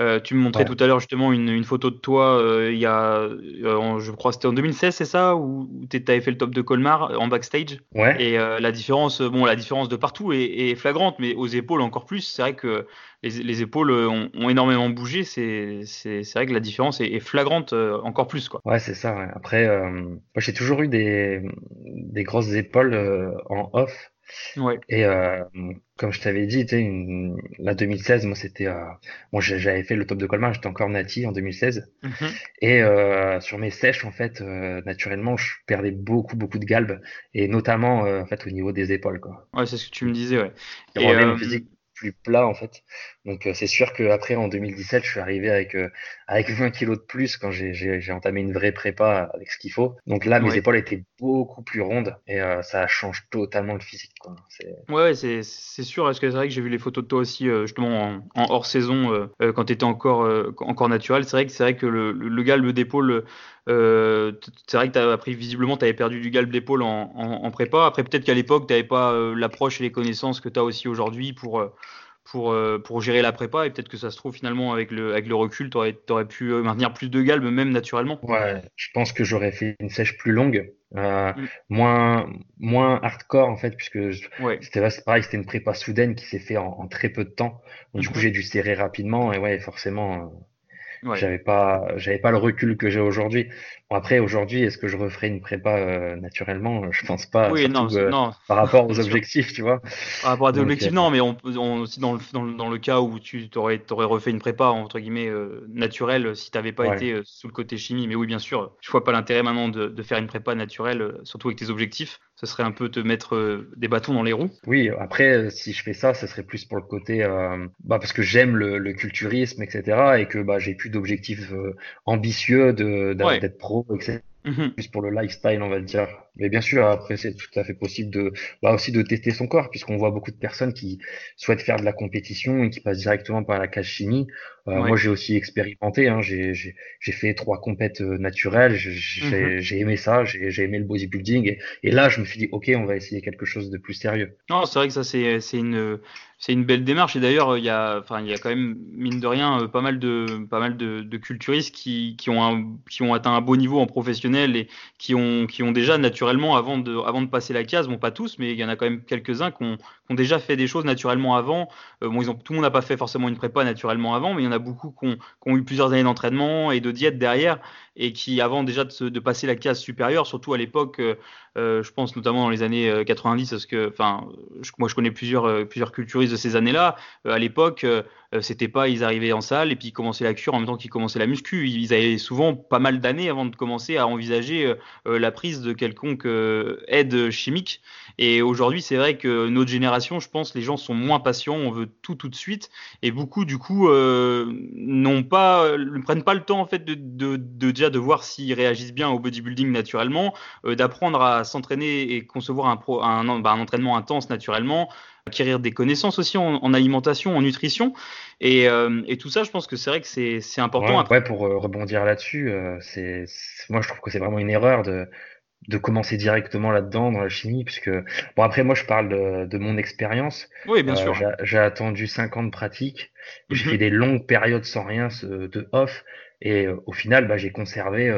Euh, tu me montrais tout à l'heure justement une, une, photo de toi, euh, il y a, euh, je crois c'était en 2016, c'est ça, où, tu avais fait le top de Colmar en backstage. Ouais. Et la différence, bon, la différence de partout est, est flagrante, mais aux épaules encore plus. C'est vrai que les, les épaules ont, ont, énormément bougé. C'est, c'est, c'est vrai que la différence est, est flagrante encore plus, quoi. Ouais, c'est ça. Ouais. Après, moi j'ai toujours eu des, des grosses épaules en off. Ouais. Et euh, comme je t'avais dit, une, la 2016, moi c'était, euh, bon, j'avais fait le top de Colmar, j'étais encore nati en 2016, mhm. et euh, sur mes sèches en fait, euh, naturellement, je perdais beaucoup beaucoup de galbe, et notamment euh, en fait au niveau des épaules quoi. Ouais, c'est ce que tu me disais, ouais. Et, et physique plus plat en fait. Donc euh, c'est sûr qu'après en 2017, je suis arrivé avec euh, avec 20 kilos de plus quand j'ai entamé une vraie prépa avec ce qu'il faut. Donc là, mes épaules étaient beaucoup plus rondes et euh, ça change totalement le physique. Quoi. Ouais, c'est sûr. Parce que c'est vrai que j'ai vu les photos de toi aussi justement en, hors saison quand tu étais encore encore naturel. C'est vrai que c'est vrai que le, le galbe d'épaule euh, c'est vrai que tu as appris visiblement, tu avais perdu du galbe d'épaule en, en, en, prépa. Après, peut-être qu'à l'époque, tu n'avais pas l'approche et les connaissances que tu as aussi aujourd'hui pour, pour, euh, pour gérer la prépa et peut-être que ça se trouve finalement avec le, avec le recul, tu aurais, pu euh, maintenir plus de galbe même naturellement. Ouais, je pense que j'aurais fait une sèche plus longue, euh, mm. moins, moins hardcore en fait, puisque c'était pareil, c'était une prépa soudaine qui s'est fait en, très peu de temps. Donc, Du coup, mm-hmm. j'ai dû serrer rapidement et ouais, forcément, j'avais pas, j'avais pas le recul que j'ai aujourd'hui. Bon, après, aujourd'hui, est-ce que je referai une prépa euh, naturellement? Je pense pas. Oui, non, euh, non, Par rapport aux objectifs, tu vois. Par rapport à des objectifs, euh, non, mais on, dans le, dans, dans, le cas où tu aurais, aurais refait une prépa entre guillemets naturelle si tu n'avais pas été sous le côté chimie. Mais oui, bien sûr, je vois pas l'intérêt maintenant de, de, faire une prépa naturelle, surtout avec tes objectifs. Ce serait un peu te mettre des bâtons dans les roues. Oui, après, si je fais ça, ce serait plus pour le côté, bah, parce que j'aime le, le, culturisme, etc., et que bah, j'ai plus d'objectifs ambitieux de, d'être pro etc. Mhm. Plus pour le lifestyle, on va dire. Mais bien sûr, après, c'est tout à fait possible de, bah aussi de tester son corps, puisqu'on voit beaucoup de personnes qui souhaitent faire de la compétition et qui passent directement par la cage chimie. Euh, Moi, j'ai aussi expérimenté. Hein, j'ai fait trois compètes euh, naturelles. Mhm. J'ai aimé ça. J'ai aimé le bodybuilding. Et, et, là, je me suis dit, ok, on va essayer quelque chose de plus sérieux. Non, c'est vrai que ça, c'est une c'est une belle démarche et d'ailleurs il y a enfin il y a quand même mine de rien euh, pas mal de pas mal de, de culturistes qui, qui ont un, qui ont atteint un beau niveau en professionnel et qui ont qui ont déjà naturellement avant de avant de passer la case bon pas tous mais il y en a quand même quelques uns qui ont, déjà fait des choses naturellement avant. Euh, bon ils ont tout le monde n'a pas fait forcément une prépa naturellement avant mais il y en a beaucoup qui ont, eu plusieurs années d'entraînement et de diète derrière et qui avant déjà de, passer la case supérieure surtout à l'époque euh, euh je pense notamment dans les années 90 parce que enfin moi je connais plusieurs plusieurs culturistes de ces années-là, à l'époque, euh, euh, c'était pas ils arrivaient en salle et puis ils commençaient la cure en même temps qu'ils commençaient la muscu. Ils avaient souvent pas mal d'années avant de commencer à envisager la prise de quelconque aide chimique. Et aujourd'hui, c'est vrai que notre génération, je pense, les gens sont moins patients, on veut tout tout de suite et beaucoup du coup n'ont pas, ne prennent pas le temps en fait de, déjà de voir s'ils réagissent bien au bodybuilding naturellement, d'apprendre à s'entraîner et concevoir un, pro, un, bah, un entraînement intense naturellement acquérir des connaissances aussi en, alimentation, en nutrition. Euh, et, tout ça, je pense que c'est vrai que c'est important. Ouais, pour euh, rebondir là-dessus, euh, c'est moi je trouve que c'est vraiment une erreur de, de commencer directement là-dedans dans la chimie, puisque bon après moi je parle de, de mon expérience. Oui, bien sûr. J'ai attendu cinq ans de pratique, j'ai mhm. fait des longues périodes sans rien de off, et au final bah, j'ai conservé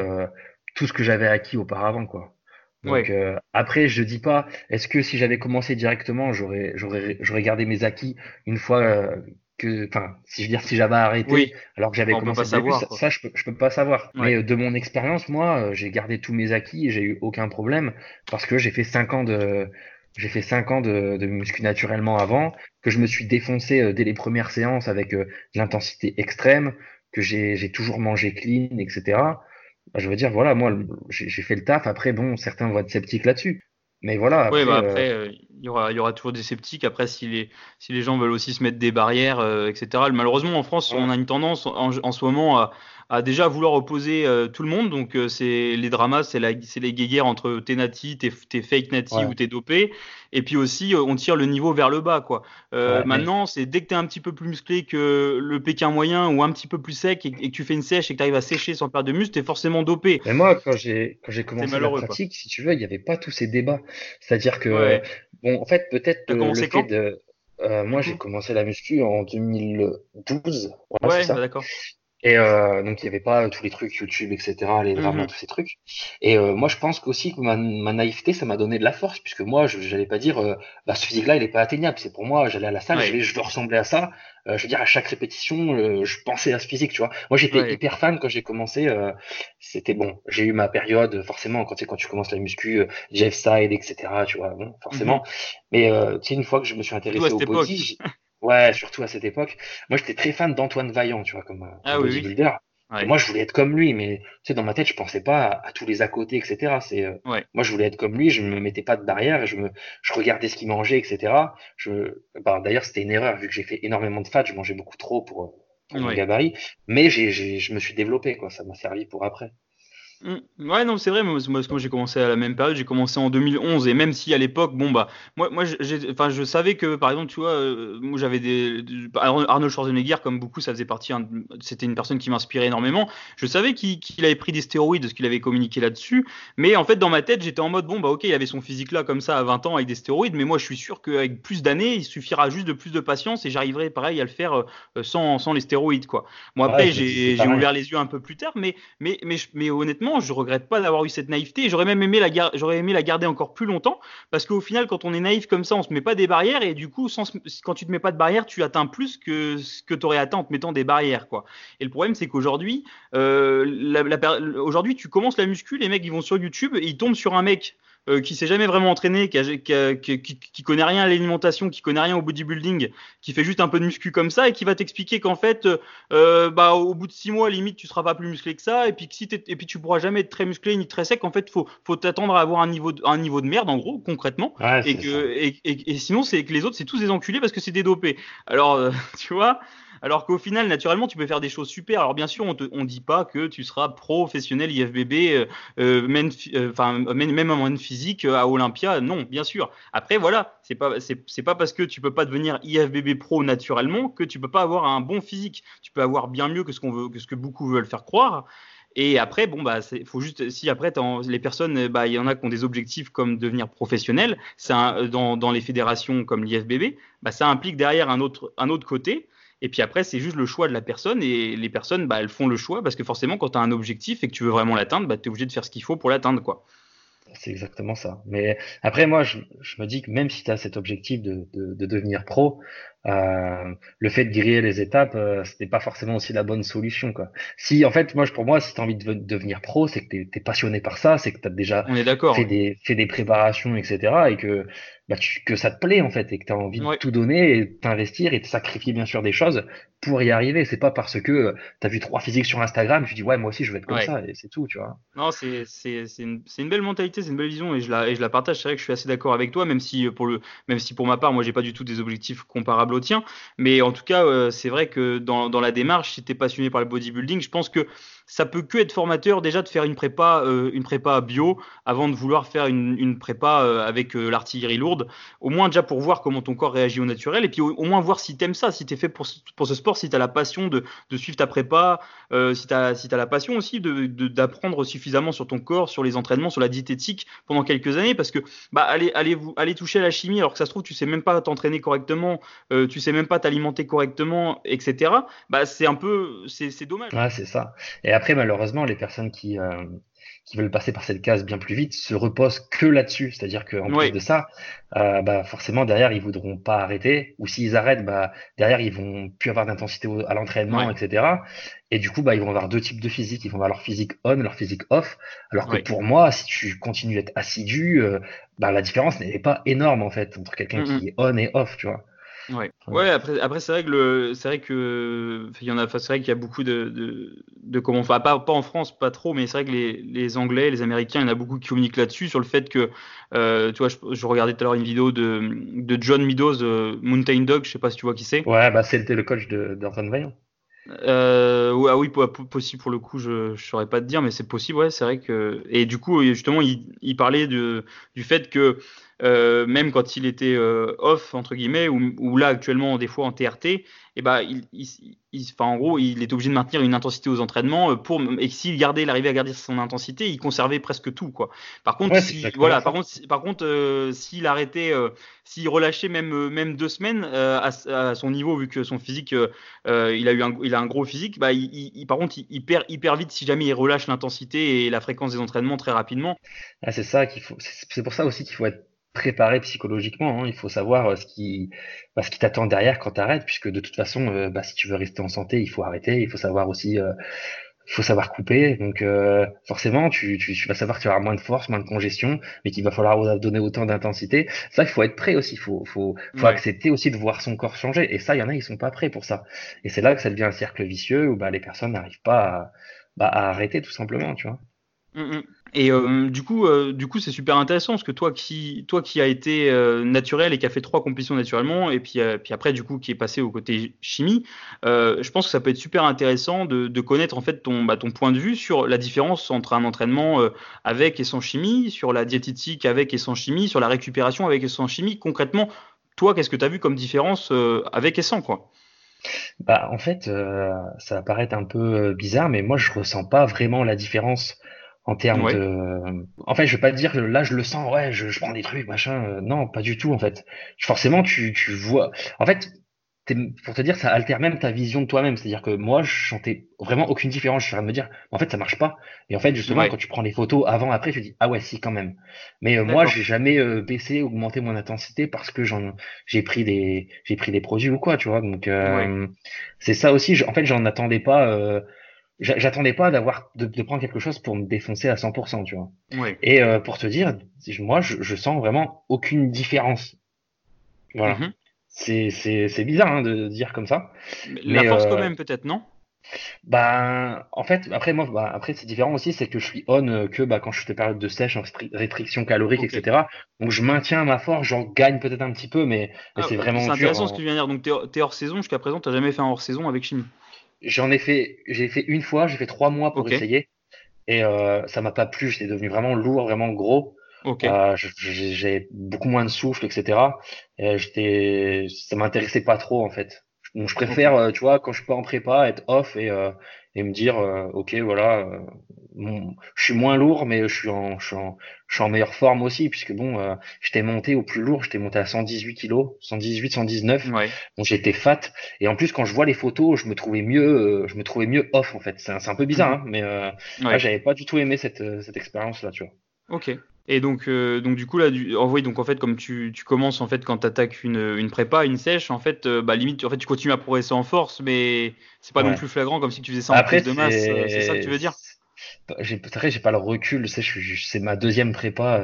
tout ce que j'avais acquis auparavant, quoi. Donc euh, après, je dis pas, est-ce que si j'avais commencé directement, j'aurais j'aurais j'aurais gardé mes acquis une fois euh, que, enfin, si je veux dire si j'avais arrêté, alors que j'avais commencé savoir, ça, je peux je peux pas savoir. Mais euh, de mon expérience, moi, j'ai gardé tous mes acquis et j'ai eu aucun problème parce que j'ai fait cinq ans de j'ai fait cinq ans de, de muscu naturellement avant, que je me suis défoncé dès les premières séances avec de l'intensité extrême, que j'ai toujours mangé clean, etc. Bah, je veux dire, voilà, moi, j'ai fait le taf. Après, bon, certains vont être sceptiques là-dessus. Mais voilà. Après, oui, bah après, euh, euh, il y aura, il y aura toujours des sceptiques. Après, si les, si les gens veulent aussi se mettre des barrières, euh, etc. Malheureusement, en France, on a une tendance en, en ce moment à, à déjà vouloir opposer euh, tout le monde. Donc, euh, c'est les dramas, c'est les guéguerres entre t'es nati, t'es fake nati ou t'es dopé. Et puis aussi, euh, on tire le niveau vers le bas. quoi. maintenant, c'est dès que t'es un petit peu plus musclé que le Pékin moyen ou un petit peu plus sec et, que tu fais une sèche et que tu arrives à sécher sans perdre de muscle, t'es forcément dopé. Mais moi, quand j'ai commencé la pratique, si tu veux, il n'y avait pas tous ces débats. C'est-à-dire que, bon, en fait, peut-être le fait de. moi, j'ai commencé la muscu en 2012. ouais, bah, d'accord. Et euh, donc il n'y avait pas tous les trucs YouTube, etc., les vraiment mhm. tous ces trucs. Et euh, moi je pense qu'aussi que ma, ma naïveté, ça m'a donné de la force, puisque moi je n'allais pas dire euh, bah ce physique-là il est pas atteignable. C'est pour moi, j'allais à la salle, je, vais, je veux ressembler à ça. Euh, je veux dire à chaque répétition, euh, je pensais à ce physique, tu vois. Moi j'étais hyper fan quand j'ai commencé. C'était bon, j'ai eu ma période forcément quand quand tu commences la muscu, Jeff Side, etc. Tu vois, bon, forcément. Mhm. Mais tu sais une fois que je me suis intéressé au body, Ouais, surtout à cette époque. Moi, j'étais très fan d'Antoine Vaillant, tu vois, comme, euh, ah, bodybuilder. Moi, je voulais être comme lui, mais tu sais, dans ma tête, je pensais pas à, tous les à côté, etc. C'est, euh, moi, je voulais être comme lui. Je me mettais pas de barrière. Je me, je regardais ce qu'il mangeait, etc. Je, bah, d'ailleurs, c'était une erreur vu que j'ai fait énormément de fat. Je mangeais beaucoup trop pour, pour mon gabarit. Mais j'ai, j'ai, je me suis développé, quoi. Ça m'a servi pour après. Mm. Ouais, non, c'est vrai. Moi, moi j'ai commencé à la même période. J'ai commencé en 2011 et même si à l'époque, bon bah, moi, moi, enfin, je savais que par exemple, tu vois, euh, moi j'avais des Arnold Schwarzenegger, comme beaucoup, ça faisait partie. C'était une personne qui m'inspirait énormément. Je savais qu'il avait pris des stéroïdes, ce qu'il avait communiqué là-dessus. Mais en fait, dans ma tête, j'étais en mode bon bah ok, il avait son physique là comme ça à 20 ans avec des stéroïdes, mais moi je suis sûr qu'avec plus d'années, il suffira juste de plus de patience et j'arriverai pareil à le faire euh, sans, sans les stéroïdes quoi. Moi après, j'ai ouvert les yeux un peu plus tard, mais mais mais, mais honnêtement, je regrette pas d'avoir eu cette naïveté. J'aurais même aimé la, garder encore plus longtemps parce qu'au final, quand on est naïf comme ça, on se met pas des barrières et du coup, quand tu te mets pas de barrières, tu atteins plus que ce que tu aurais atteint en te mettant des barrières, quoi. Et le problème, c'est qu'aujourd'hui, euh, aujourd'hui, tu commences la muscu, les mecs, ils vont sur YouTube et ils tombent sur un mec euh, qui s'est jamais vraiment entraîné, qui, qui, connaît rien à l'alimentation, qui connaît rien au bodybuilding, qui fait juste un peu de muscu comme ça et qui va t'expliquer qu'en fait, euh, bah, au bout de six mois, limite, tu seras pas plus musclé que ça et puis que si et puis tu pourras jamais être très musclé ni très sec. En fait, faut, faut t'attendre à avoir un niveau, de, un niveau de merde, en gros, concrètement. et, que, et, et, sinon, c'est que les autres, c'est tous des enculés parce que c'est des dopés. Alors, euh, tu vois. Alors qu'au final, naturellement, tu peux faire des choses super. Alors bien sûr, on ne dit pas que tu seras professionnel IFBB, euh, euh, même, euh, enfin, même, en physique à Olympia. Non, bien sûr. Après, voilà, c'est pas, c'est, pas parce que tu peux pas devenir IFBB pro naturellement que tu peux pas avoir un bon physique. Tu peux avoir bien mieux que ce qu'on veut, que ce que beaucoup veulent faire croire. Et après, bon, bah, faut juste, si après, les personnes, bah, il y en a qui ont des objectifs comme devenir professionnel, dans, dans les fédérations comme l'IFBB, bah, ça implique derrière un autre, un autre côté et puis après, c'est juste le choix de la personne et les personnes, bah, elles font le choix parce que forcément, quand tu as un objectif et que tu veux vraiment l'atteindre, bah, tu es obligé de faire ce qu'il faut pour l'atteindre. quoi. C'est exactement ça. Mais après, moi, je, me dis que même si tu as cet objectif de, de, devenir pro, euh, le fait de griller les étapes, euh, ce n'est pas forcément aussi la bonne solution. Quoi. Si, en fait, moi, pour moi, si tu as envie de devenir pro, c'est que tu es, passionné par ça, c'est que tu as déjà fait, des, fait des préparations, etc. Et que bah, que ça te plaît en fait et que tu as envie de tout donner et t'investir et de sacrifier bien sûr des choses pour y arriver. C'est pas parce que euh, tu as vu trois physiques sur Instagram, tu dis ouais moi aussi je veux être comme ça et c'est tout, tu vois. Non, c'est une, une, belle mentalité, c'est une belle vision et je la, et je la partage. C'est vrai que je suis assez d'accord avec toi, même si euh, pour le même si pour ma part moi j'ai pas du tout des objectifs comparables aux tiens, mais en tout cas euh, c'est vrai que dans, dans la démarche, si tu es passionné par le bodybuilding, je pense que ça peut que être formateur déjà de faire une prépa, euh, une prépa bio avant de vouloir faire une, une prépa avec euh, l'artillerie lourde. Au moins déjà pour voir comment ton corps réagit au naturel et puis au, moins voir si t'aimes ça, si t'es fait pour ce, pour ce sport, si t'as la passion de, de suivre ta prépa, si t'as si la passion aussi de d'apprendre suffisamment sur ton corps, sur les entraînements, sur la diététique pendant quelques années parce que bah allez allez vous allez toucher à la chimie alors que ça se trouve tu sais même pas t'entraîner correctement, tu sais même pas t'alimenter correctement, etc. Bah c'est un peu c'est dommage. Ouais c'est ça. Et après, malheureusement, les personnes qui, euh, qui veulent passer par cette case bien plus vite se reposent que là-dessus. C'est-à-dire qu'en plus de ça, euh, bah, forcément, derrière, ils voudront pas arrêter. Ou s'ils arrêtent, bah, derrière, ils vont plus avoir d'intensité à l'entraînement, etc. Et du coup, bah, ils vont avoir deux types de physique. Ils vont avoir leur physique on, leur physique off. Alors que pour moi, si tu continues d'être assidu, euh, bah, la différence n'est pas énorme, en fait, entre quelqu'un qui est on et off, tu vois. Ouais. ouais. après, après c'est vrai que le, c'est vrai que il y en a, c'est vrai qu'il y a beaucoup de, de, de comment, enfin pas, pas en France, pas trop, mais c'est vrai que les, les Anglais, les Américains, il y en a beaucoup qui communiquent là-dessus sur le fait que, euh, tu vois, je, je, regardais tout à l'heure une vidéo de, de John Meadows, euh, Mountain Dog, je sais pas si tu vois qui c'est. Ouais, bah c'était le coach de d'Antoine Vaillant. Euh, ah oui, possible pour le coup, je ne saurais pas te dire, mais c'est possible, ouais, c'est vrai que. Et du coup, justement, il, il parlait de, du fait que euh, même quand il était euh, off entre guillemets, ou, là actuellement des fois en TRT, et eh ben il, il, en gros il est obligé de maintenir une intensité aux entraînements euh, pour et s'il gardait, il arrivait à garder son intensité, il conservait presque tout quoi. Par contre, si, voilà, par contre, par contre, s'il arrêtait, s'il relâchait même même deux semaines à, à, son niveau vu que son physique, il a eu un, il a un gros physique, bah il, par contre il, perd hyper vite si jamais il relâche l'intensité et la fréquence des entraînements très rapidement. Ah, c'est ça qu'il faut, c'est pour ça aussi qu'il faut être préparé psychologiquement. Hein. Il faut savoir euh, ce qui, bah, ce qui t'attend derrière quand tu arrêtes, puisque de toute façon, euh, bah, si tu veux rester en santé, il faut arrêter. Il faut savoir aussi, euh, il faut savoir couper. Donc forcément, tu, tu, vas savoir que tu avoir moins de force, moins de congestion, mais qu'il va falloir donner autant d'intensité. Ça, il faut être prêt aussi. Il faut, faut, faut accepter aussi de voir son corps changer. Et ça, il y en a, ils sont pas prêts pour ça. Et c'est là que ça devient un cercle vicieux où bah, les personnes n'arrivent pas à, bah, à arrêter tout simplement, tu vois. Mm, mm. Et euh, du coup, euh, du coup, c'est super intéressant parce que toi qui, toi qui a été euh, naturel et qui a fait trois compétitions naturellement, et puis, puis après du coup qui est passé au côté chimie, je pense que ça peut être super intéressant de, de connaître en fait ton, bah, ton point de vue sur la différence entre un entraînement avec et sans chimie, sur la diététique avec et sans chimie, sur la récupération avec et sans chimie. Concrètement, toi, qu'est-ce que tu as vu comme différence avec et sans quoi? Bah, en fait, ça va paraître un peu bizarre, mais moi, je ressens pas vraiment la différence en termes de en fait je vais pas te dire là je le sens ouais je, je prends des trucs machin euh, non pas du tout en fait. Forcément tu, tu vois en fait pour te dire ça altère même ta vision de toi-même. C'est à dire que moi je sentais vraiment aucune différence. Je suis en train de me dire en fait ça marche pas. Et en fait justement quand tu prends les photos avant après tu dis ah ouais si quand même. Mais euh, moi j'ai jamais euh, baissé augmenté mon intensité parce que j'en j'ai pris des j'ai pris des produits ou quoi tu vois. Donc c'est ça aussi. En fait j'en attendais pas j'attendais pas d'avoir de, de, prendre quelque chose pour me défoncer à 100%, tu vois. Et euh, pour te dire, moi, je, je, sens vraiment aucune différence. Voilà. Mm C'est bizarre hein, de dire comme ça. La force quand euh, même, peut-être, non? bah, en fait, après moi, bah, après c'est différent aussi, c'est que je suis on euh, que bah, quand je fais période de sèche, en restriction calorique, etc. Donc je maintiens ma force, j'en gagne peut-être un petit peu, mais, ah, c'est vraiment. C'est intéressant ce que tu viens de dire. Donc tu es, hors saison jusqu'à présent, tu jamais fait un hors saison avec chimie. J'en ai fait, j'ai fait une fois, j'ai fait trois mois pour essayer. Et euh, ça m'a pas plu, j'étais devenu vraiment lourd, vraiment gros. Euh, j'ai beaucoup moins de souffle, etc. Et j'étais, ça m'intéressait pas trop en fait. Donc je préfère, euh, tu vois, quand je suis pas en prépa, être off et, euh, et me dire, euh, ok, voilà, je suis moins lourd, mais je suis en, je suis en, je suis en meilleure forme aussi, puisque bon, j'étais monté au plus lourd, j'étais monté à 118 kilos, 118, 119. Ouais. Donc j'étais fat. Et en plus, quand je vois les photos, je me trouvais mieux, je me trouvais mieux off en fait. C'est un, peu bizarre, mhm. hein, mais ouais. j'avais pas du tout aimé cette, cette expérience là, tu vois. Ok. Et donc, euh, donc du coup là, du, donc en fait, comme tu, tu commences en fait quand tu attaques une, une, prépa, une sèche, en fait, euh, bah, limite, en fait, tu continues à progresser en force, mais c'est pas non plus flagrant comme si tu faisais ça en prise de masse. Euh, c'est ça que tu veux dire j'ai j'ai pas le recul c'est c'est ma deuxième prépa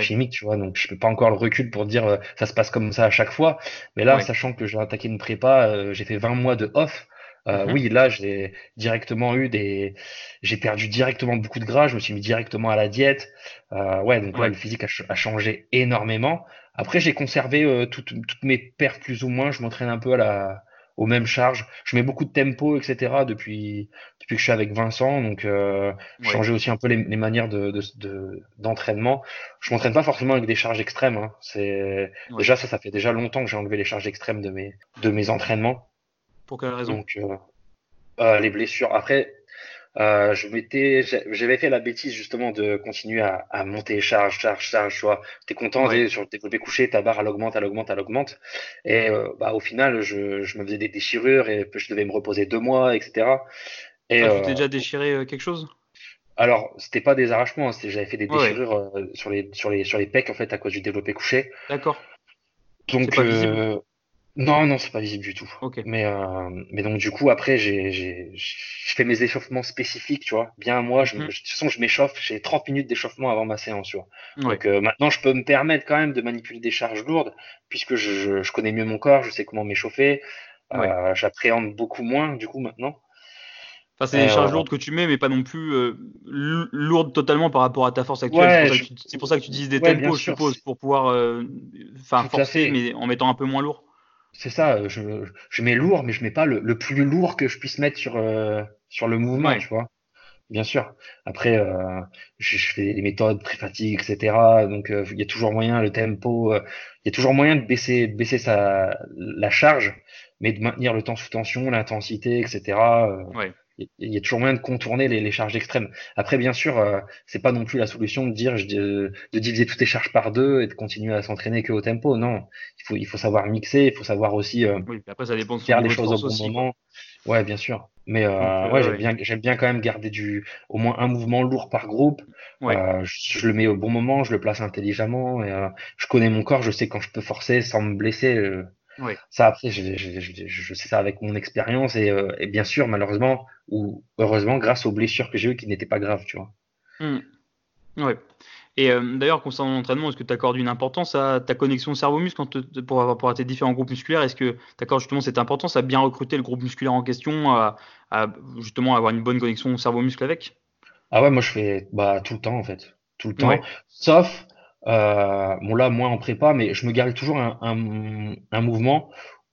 chimique tu vois donc je peux pas encore le recul pour dire ça se passe comme ça à chaque fois. Mais là sachant que j'ai attaqué une prépa j'ai fait 20 mois de off euh, mhm. Oui, là, j'ai directement eu des, j'ai perdu directement beaucoup de gras. Je me suis mis directement à la diète. Euh, ouais, donc le physique a, changé énormément. Après, j'ai conservé euh, toutes, toutes, mes perfs plus ou moins. Je m'entraîne un peu à la, aux mêmes charges. Je mets beaucoup de tempo, etc. Depuis depuis que je suis avec Vincent. Donc, euh, changer aussi un peu les, les manières de d'entraînement. De, je m'entraîne pas forcément avec des charges extrêmes. Hein. C'est déjà ça, ça fait déjà longtemps que j'ai enlevé les charges extrêmes de mes de mes entraînements. Pour quelle raison? Donc, euh, euh, les blessures. Après, euh, je m'étais, j'avais fait la bêtise justement de continuer à, à monter charge, charge, charge. Tu vois, t'es content sur le développé couché, ta barre elle augmente, elle augmente, elle augmente. Et euh, bah au final, je, je me faisais des déchirures et je devais me reposer deux mois, etc. Et ah, tu t'es déjà déchiré quelque chose? Alors, c'était pas des arrachements, hein, j'avais fait des déchirures sur les sur les sur les pecs en fait à cause du développé couché. D'accord. Donc non, non, c'est pas visible du tout. Mais, euh, mais donc du coup après j'ai je fais mes échauffements spécifiques, tu vois. Bien moi, je, mm. de toute façon je m'échauffe, j'ai 30 minutes d'échauffement avant ma séance, tu vois. Donc euh, maintenant je peux me permettre quand même de manipuler des charges lourdes puisque je, je, connais mieux mon corps, je sais comment m'échauffer. Euh, J'appréhende beaucoup moins du coup maintenant. Enfin, c'est des charges lourdes que tu mets, mais pas non plus lourdes totalement par rapport à ta force actuelle. c'est pour, ça que tu utilises des tempos, je suppose, pour pouvoir enfin forcer, mais en mettant un peu moins lourd. C'est ça, euh, je, je mets lourd, mais je mets pas le, le plus lourd que je puisse mettre sur, euh, sur le mouvement, tu vois. Bien sûr. Après, euh, je, je, fais des méthodes pré-fatigue, etc. Donc, il y a toujours moyen, le tempo, il y a toujours moyen de baisser, baisser sa, la charge, mais de maintenir le temps sous tension, l'intensité, etc. Ouais il y a toujours moyen de contourner les, les charges extrêmes. Après, bien sûr, euh, c'est pas non plus la solution de dire de, de diviser toutes les charges par deux et de continuer à s'entraîner que au tempo. Non, il faut il faut savoir mixer, il faut savoir aussi euh, oui, après, ça dépend de faire les choses au bon moment. Ouais, bien sûr. Mais euh, euh ouais, j'aime bien j'aime bien quand même garder du au moins un mouvement lourd par groupe. Ouais. Euh, je, je, le mets au bon moment, je le place intelligemment et je connais mon corps, je sais quand je peux forcer sans me blesser. Oui. Ça, après, je, je, je, je, sais ça avec mon expérience et, euh, et, bien sûr, malheureusement ou heureusement, grâce aux blessures que j'ai eues qui n'étaient pas graves, tu vois. Mmh. Ouais. Et euh, d'ailleurs, concernant l'entraînement, est-ce que tu accordes une importance à ta connexion cerveau-muscle pour rapport à tes différents groupes musculaires? Est-ce que tu accordes justement cette importance à bien recruter le groupe musculaire en question, à, à justement avoir une bonne connexion cerveau-muscle avec? Ah ouais, moi je fais bah tout le temps en fait, tout le temps. Sauf euh, bon là moins en prépa, mais je me gardais toujours un, un, un mouvement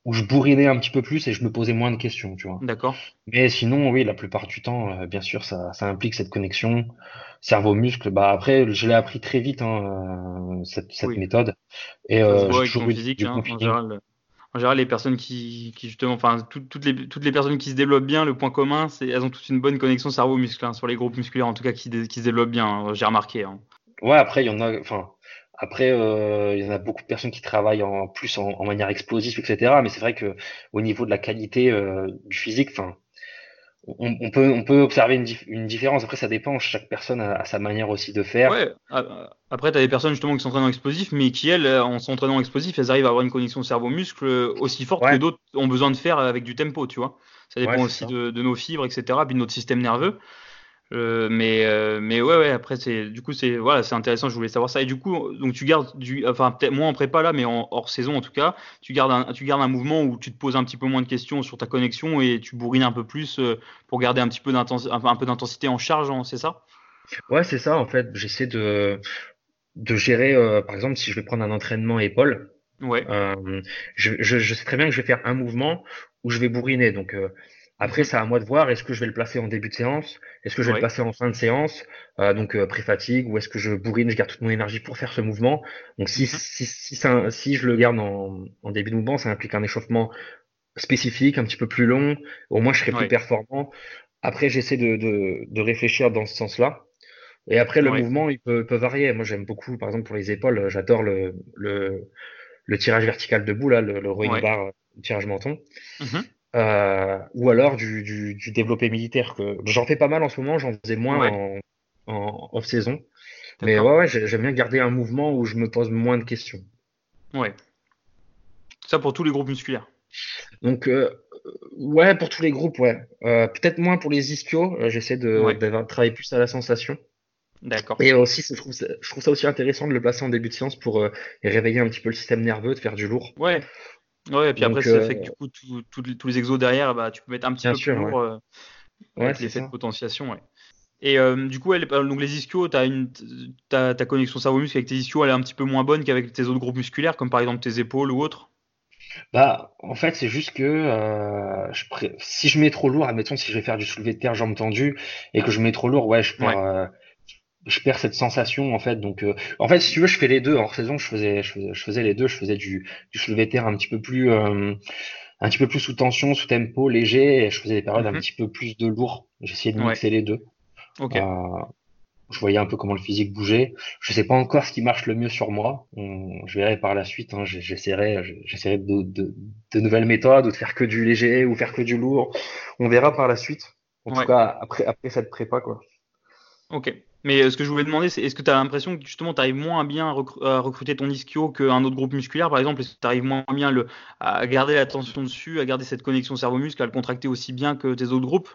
où je bourrinais un petit peu plus et je me posais moins de questions, tu vois. D'accord. Mais sinon, oui, la plupart du temps, euh, bien sûr, ça, ça implique cette connexion cerveau-muscle. Bah après, je l'ai appris très vite hein, euh, cette, méthode. Et euh, j'ai toujours eu physique, hein, en général. En général, les personnes qui, qui justement, enfin, toutes, les, toutes les personnes qui se développent bien, le point commun, c'est elles ont toute une bonne connexion cerveau-muscle hein, sur les groupes musculaires, en tout cas, qui, qui se développent bien. J'ai remarqué. Ouais, après, il y en a, enfin, après, euh, il y en a beaucoup de personnes qui travaillent en plus en, manière explosive, etc. Mais c'est vrai que au niveau de la qualité euh, du physique, enfin, on, peut, on peut observer une, une, différence. Après, ça dépend. Chaque personne a, sa manière aussi de faire. Ouais. Après, tu as des personnes justement qui s'entraînent en explosif, mais qui, elles, en s'entraînant en explosif, elles arrivent à avoir une connexion cerveau-muscle aussi forte que d'autres ont besoin de faire avec du tempo, tu vois. Ça dépend aussi De, de, nos fibres, etc. Puis de notre système nerveux. Euh, mais euh, mais ouais ouais après c'est du coup c'est voilà c'est intéressant je voulais savoir ça. Et du coup donc tu gardes du enfin peut-être moins en prépa là mais en hors saison en tout cas tu gardes un tu gardes un mouvement où tu te poses un petit peu moins de questions sur ta connexion et tu bourrines un peu plus euh, pour garder un petit peu d'intensité un peu d'intensité en charge hein, c'est ça? Ouais c'est ça en fait. J'essaie de de gérer par exemple si je vais prendre un entraînement épaule ouais. je, je, je sais très bien que je vais faire un mouvement où je vais bourriner. Donc après, c'est à moi de voir, est-ce que je vais le placer en début de séance Est-ce que je vais le placer en fin de séance euh, Donc euh, pré-fatigue Ou est-ce que je bourrine, je garde toute mon énergie pour faire ce mouvement Donc si, mhm. si, si, si, je le garde en, en, début de mouvement, ça implique un échauffement spécifique, un petit peu plus long. Au moins, je serai plus performant. Après, j'essaie de, de, de, réfléchir dans ce sens-là. Et après, le mouvement, il peut, peut varier. Moi, j'aime beaucoup, par exemple, pour les épaules, j'adore le, le, le, tirage vertical debout, là, le, le rowing bar, le tirage menton. Mhm. Euh, ou alors du, du, du, développé militaire. que J'en fais pas mal en ce moment, j'en faisais moins en, en off-saison. Mais ouais, ouais j'aime bien garder un mouvement où je me pose moins de questions. Ouais. Ça pour tous les groupes musculaires. Donc, euh, ouais, pour tous les groupes, ouais. Euh, Peut-être moins pour les ischios. Euh, j'essaie de, de, travailler plus à la sensation. D'accord. Et aussi, je trouve, ça, je trouve ça aussi intéressant de le placer en début de séance pour euh, réveiller un petit peu le système nerveux, de faire du lourd. Ouais. Ouais, et puis après, ça fait que euh, du coup, tous les exos derrière, bah, tu peux mettre un petit peu plus lourd euh, avec l'effet de potentiation. Ouais. Et euh, du coup, elle, donc les ischios, as une, ta connexion cerveau-muscle avec tes ischios, elle est un petit peu moins bonne qu'avec tes autres groupes musculaires, comme par exemple tes épaules ou autres? Bah, en fait, c'est juste que je si je mets trop lourd, admettons, si je vais faire du soulevé de terre jambes tendues et que je mets trop lourd, ouais, je perds, je perds cette sensation en fait. Donc, euh, en fait, si tu veux, je fais les deux. Hors saison, je faisais, je faisais, les deux. Je faisais du, du soulevé terre un petit peu plus, euh, un petit peu plus sous tension, sous tempo, léger. Et je faisais des périodes un mhm. petit peu plus de lourd. J'essayais de mixer les deux. Okay. Euh, je voyais un peu comment le physique bougeait. Je sais pas encore ce qui marche le mieux sur moi. je verrai par la suite. Hein. J'essaierai, j'essaierai de, de, de, nouvelles méthodes, ou de faire que du léger, ou faire que du lourd. On verra par la suite. En tout cas, après, après cette prépa, quoi. Ok. Mais euh, ce que je voulais demander, c'est est-ce que tu as l'impression que justement tu arrives moins bien à, recruter ton ischio qu'un autre groupe musculaire, par exemple? Est-ce que tu arrives moins bien à garder l'attention dessus, à garder cette connexion cerveau-muscle, à le contracter aussi bien que tes autres groupes?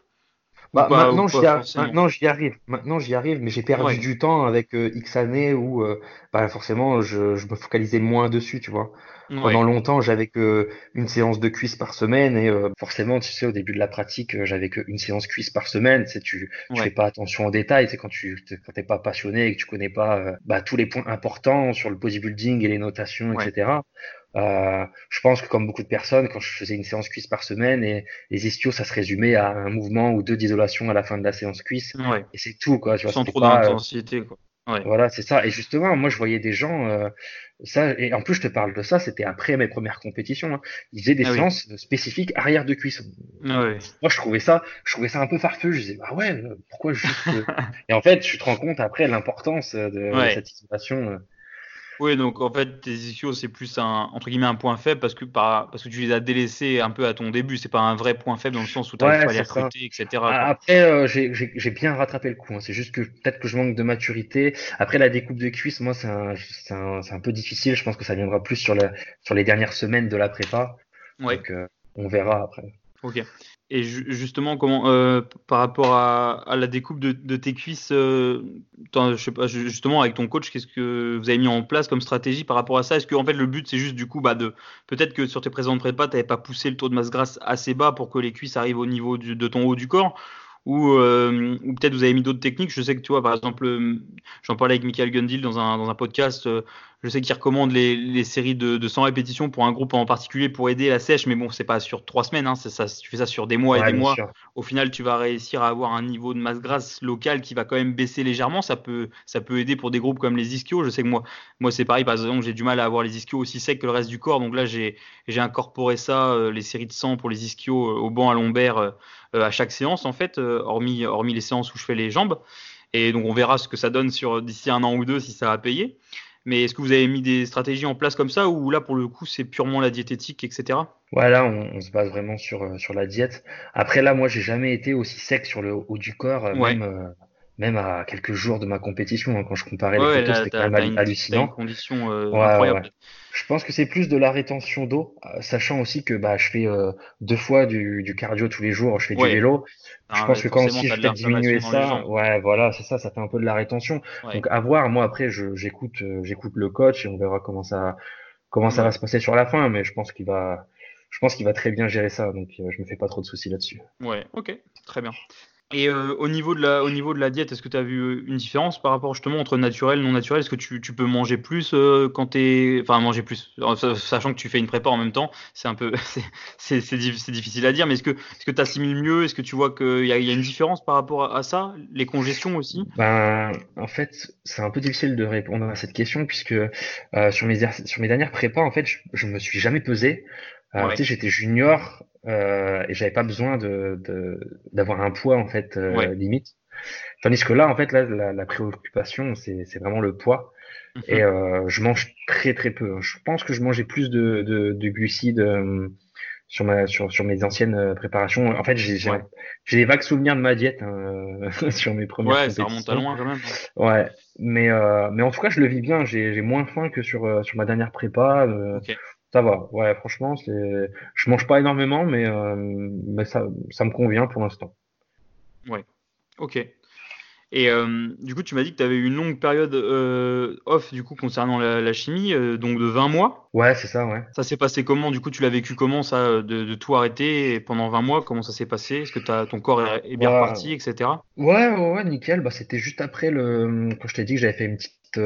Bah, maintenant, j'y arrive. Maintenant j'y arrive, mais j'ai perdu du temps avec euh, X années où euh, bah, forcément je, je, me focalisais moins dessus, tu vois. Pendant longtemps, j'avais que une séance de cuisse par semaine et euh, forcément, tu sais, au début de la pratique, euh, j'avais qu'une séance cuisse par semaine. Tu tu, tu fais pas attention aux détails. C'est quand tu quand t'es pas passionné et que tu connais pas euh, bah, tous les points importants sur le bodybuilding et les notations, etc. Euh, je pense que comme beaucoup de personnes, quand je faisais une séance cuisse par semaine et les ischios, ça se résumait à un mouvement ou deux d'isolation à la fin de la séance cuisse. Et c'est tout, quoi. Tu vois, Sans trop d'intensité, quoi. Voilà, c'est ça. Et justement, moi, je voyais des gens, euh, ça, et en plus, je te parle de ça, c'était après mes premières compétitions. Hein. Ils faisaient des ah séances spécifiques arrière de cuisse. Ah moi, je trouvais ça, je trouvais ça un peu farfelu. Je disais, bah ouais, pourquoi juste. et en fait, tu te rends compte après l'importance de, cette situation. Oui, donc en fait, tes ischios, c'est plus un, entre guillemets, un point faible parce que, par, parce que tu les as délaissés un peu à ton début. C'est pas un vrai point faible dans le sens où tu n'arrives pas à les recruter, etc. Après, euh, j'ai bien rattrapé le coup. Hein. C'est juste que peut-être que je manque de maturité. Après, la découpe de cuisse, moi, c'est un, un, un, peu difficile. Je pense que ça viendra plus sur, la, sur les dernières semaines de la prépa. Ouais. Donc, euh, on verra après. Ok. Et justement, euh, par rapport à, la découpe de, tes cuisses, euh, justement avec ton coach, qu'est-ce que vous avez mis en place comme stratégie par rapport à ça? Est-ce que en fait le but c'est juste du coup, bah, de peut-être que sur tes présentes prépas, tu n'avais pas poussé le taux de masse grasse assez bas pour que les cuisses arrivent au niveau de ton haut du corps? Ou, euh, ou peut-être vous avez mis d'autres techniques? Je sais que tu vois, par exemple, j'en parlais avec Michael Gundil dans un, dans un podcast. Euh, je sais qu'il recommande les, les séries de, de 100 répétitions pour un groupe en particulier pour aider la sèche, mais bon, c'est pas sur trois semaines. Hein, ça, tu fais ça sur des mois et des mois. Au final, tu vas réussir à avoir un niveau de masse grasse locale qui va quand même baisser légèrement. Ça peut, ça peut aider pour des groupes comme les ischios. Je sais que moi, moi c'est pareil. Par exemple, j'ai du mal à avoir les ischios aussi secs que le reste du corps. Donc là, j'ai incorporé ça, les séries de 100 pour les ischios au banc à lombaire euh, à chaque séance en fait, euh, hormis, hormis les séances où je fais les jambes. Et donc on verra ce que ça donne sur d'ici un an ou deux si ça va payer. Mais est-ce que vous avez mis des stratégies en place comme ça ou là pour le coup c'est purement la diététique, etc. Ouais, là on, se base vraiment sur, euh, sur la diète. Après là moi j'ai jamais été aussi sec sur le haut du corps, même, même à quelques jours de ma compétition. Hein, quand je comparais les photos, c'était quand même hallucinant. condition incroyable. Je pense que c'est plus de la rétention d'eau, euh, sachant aussi que bah, je fais euh, deux fois du, du, cardio tous les jours, je fais du vélo. je ah pense que quand aussi je fais diminuer ça, ouais, voilà, c'est ça, ça fait un peu de la rétention. Donc à voir. Moi après, j'écoute, euh, j'écoute le coach et on verra comment ça, comment ça va se passer sur la fin. Mais je pense qu'il va, je pense qu'il va très bien gérer ça. Donc je me fais pas trop de soucis là-dessus. Ouais, ok, très bien. Et euh, au, niveau de la, au niveau de la diète, est-ce que tu as vu euh, une différence par rapport justement entre naturel et non naturel? Est-ce que tu, tu, peux manger plus euh, quand tu es. Enfin, manger plus, sachant que tu fais une prépa en même temps, c'est un peu. C'est difficile à dire, mais est-ce que tu est assimiles mieux? Est-ce que tu vois qu'il y, a, y a une différence par rapport à, ça? Les congestions aussi? Ben, En fait, c'est un peu difficile de répondre à cette question, puisque sur, mes, sur mes dernières prépas, en fait, je, je me suis jamais pesé. Euh, tu sais, j'étais junior euh, et j'avais pas besoin de d'avoir un poids en fait euh, limite. Tandis que là, en fait, là, la, la préoccupation, c'est c'est vraiment le poids. Mhm. Et euh, je mange très très peu. Je pense que je mangeais plus de, de, de glucides euh, sur ma sur sur mes anciennes euh, préparations. En fait, j'ai j'ai des vagues souvenirs de ma diète hein, sur mes premières. Ouais, ça remonte à loin quand même. Ouais, mais euh, mais en tout cas, je le vis bien. J'ai j'ai moins faim que sur sur ma dernière prépa. Okay. Ça va, ouais, franchement, c'est, je mange pas énormément, mais, euh, mais ça, ça me convient pour l'instant. Ouais, ok. Et euh, du coup, tu m'as dit que tu avais eu une longue période euh, off du coup concernant la, chimie, donc de 20 mois. Ouais, c'est ça, ouais. Ça s'est passé comment? Du coup, tu l'as vécu comment ça, de, tout arrêter pendant 20 mois? Comment ça s'est passé? Est-ce que as, ton corps est, bien reparti, etc. Ouais, ouais, ouais, nickel. Bah, c'était juste après le quand je t'ai dit que j'avais fait une petite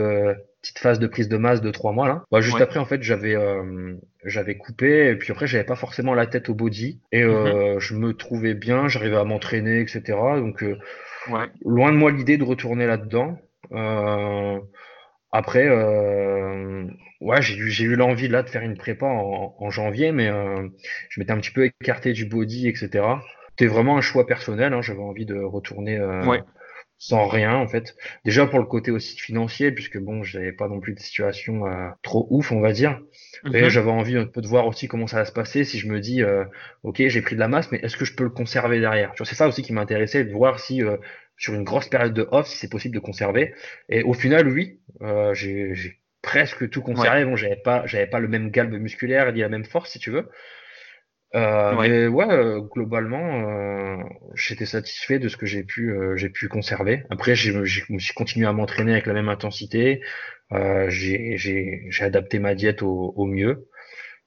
petite phase de prise de masse de trois mois là. Bah, juste après en fait j'avais euh, j'avais coupé et puis après j'avais pas forcément la tête au body et euh, mhm. je me trouvais bien, j'arrivais à m'entraîner etc. Donc euh, loin de moi l'idée de retourner là-dedans. après ouais j'ai eu j'ai eu l'envie là de faire une prépa en, en janvier mais je m'étais un petit peu écarté du body etc. C'était vraiment un choix personnel. Hein, j'avais envie de retourner sans rien en fait. Déjà pour le côté aussi financier, puisque bon, j'avais pas non plus de situation euh, trop ouf, on va dire. Et mhm. j'avais envie un peu de voir aussi comment ça va se passer si je me dis, euh, ok, j'ai pris de la masse, mais est-ce que je peux le conserver derrière? C'est ça aussi qui m'intéressait, de voir si euh, sur une grosse période de off, si c'est possible de conserver. Et au final, oui, j'ai presque tout conservé. Bon, j'avais pas, j'avais pas le même galbe musculaire ni la même force, si tu veux. Euh, Mais ouais, euh, globalement, euh, j'étais satisfait de ce que j'ai pu, euh, j'ai pu conserver. Après, j'ai, continué à m'entraîner avec la même intensité. j'ai, j'ai, j'ai adapté ma diète au, au mieux.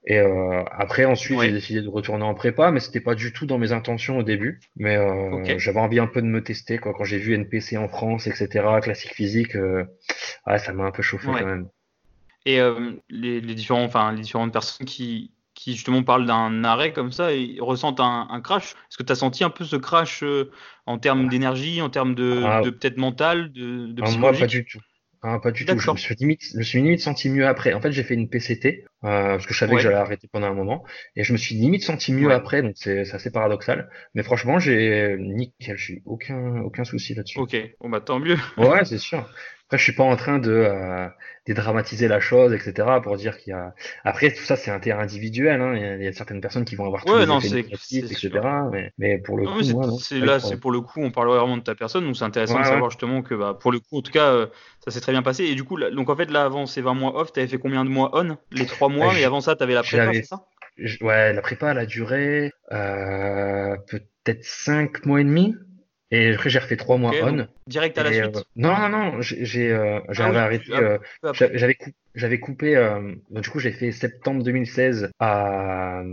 Et après, ensuite, j'ai décidé de retourner en prépa, mais c'était pas du tout dans mes intentions au début. Mais j'avais envie un peu de me tester, quoi. Quand j'ai vu NPC en France, etc., classique physique, ah, ça m'a un peu chauffé quand même. Et les, les différents, enfin, les différentes personnes qui qui justement parlent d'un arrêt comme ça et ressentent un, crash. Est-ce que tu as senti un peu ce crash euh, en termes d'énergie, en termes de, ah. peut-être mental, de, de ah, Moi, pas du tout. Ah, pas du tout. Je me, suis limite, je me suis limite senti mieux après. En fait, j'ai fait une PCT euh, parce que je savais que j'allais arrêter pendant un moment et je me suis limite senti mieux après. Donc c'est assez paradoxal. Mais franchement, j'ai nickel. J'ai aucun aucun souci là-dessus. Ok. Bon bah tant mieux. ouais, c'est sûr. Après, je suis pas en train de euh, dédramatiser la chose, etc. pour dire qu'il y a. Après, tout ça, c'est un terrain individuel. Hein. Il, y a, certaines personnes qui vont avoir tout ouais, non, c'est etc. Mais, mais, pour le coup, là, c'est pour le coup, on parle vraiment de ta personne, donc c'est intéressant de savoir justement que, bah, pour le coup, en tout cas, euh, ça s'est très bien passé. Et du coup, donc en fait, là, avant ces 20 mois off, tu avais fait combien de mois on? Les 3 mois, et avant ça, tu avais la prépa, c'est ça? Ouais, la prépa, elle a duré euh, peut-être 5 mois et demi. Et après, j'ai refait trois mois on. Direct à la suite euh, Non, non, non, j'ai euh, ah arrêté. Euh, j'avais j'avais coupé. du coup, j'ai fait septembre 2016 à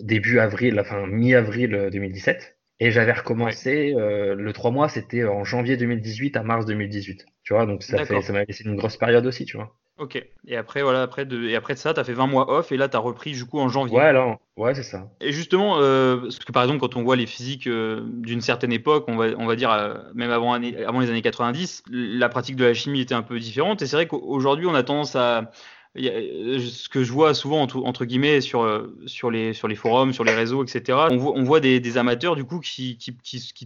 début avril, enfin mi-avril 2017. Et j'avais recommencé, le 3 mois, c'était en janvier 2018 à mars 2018. Tu vois, donc ça, fait, ça m'a laissé une grosse période aussi, tu vois. Ok. Et après, voilà, après de, et après de ça, tu as fait 20 mois off et là, tu as repris du coup en janvier. Ouais, là, ouais, c'est ça. Et justement, euh, parce que par exemple, quand on voit les physiques euh, d'une certaine époque, on va, on va dire euh, même avant, avant les années 90, la pratique de la chimie était un peu différente. Et c'est vrai qu'aujourd'hui, on a tendance à. Ce que je vois souvent entre, guillemets sur, sur, les, forums, sur les réseaux, etc. On voit, des, amateurs du coup qui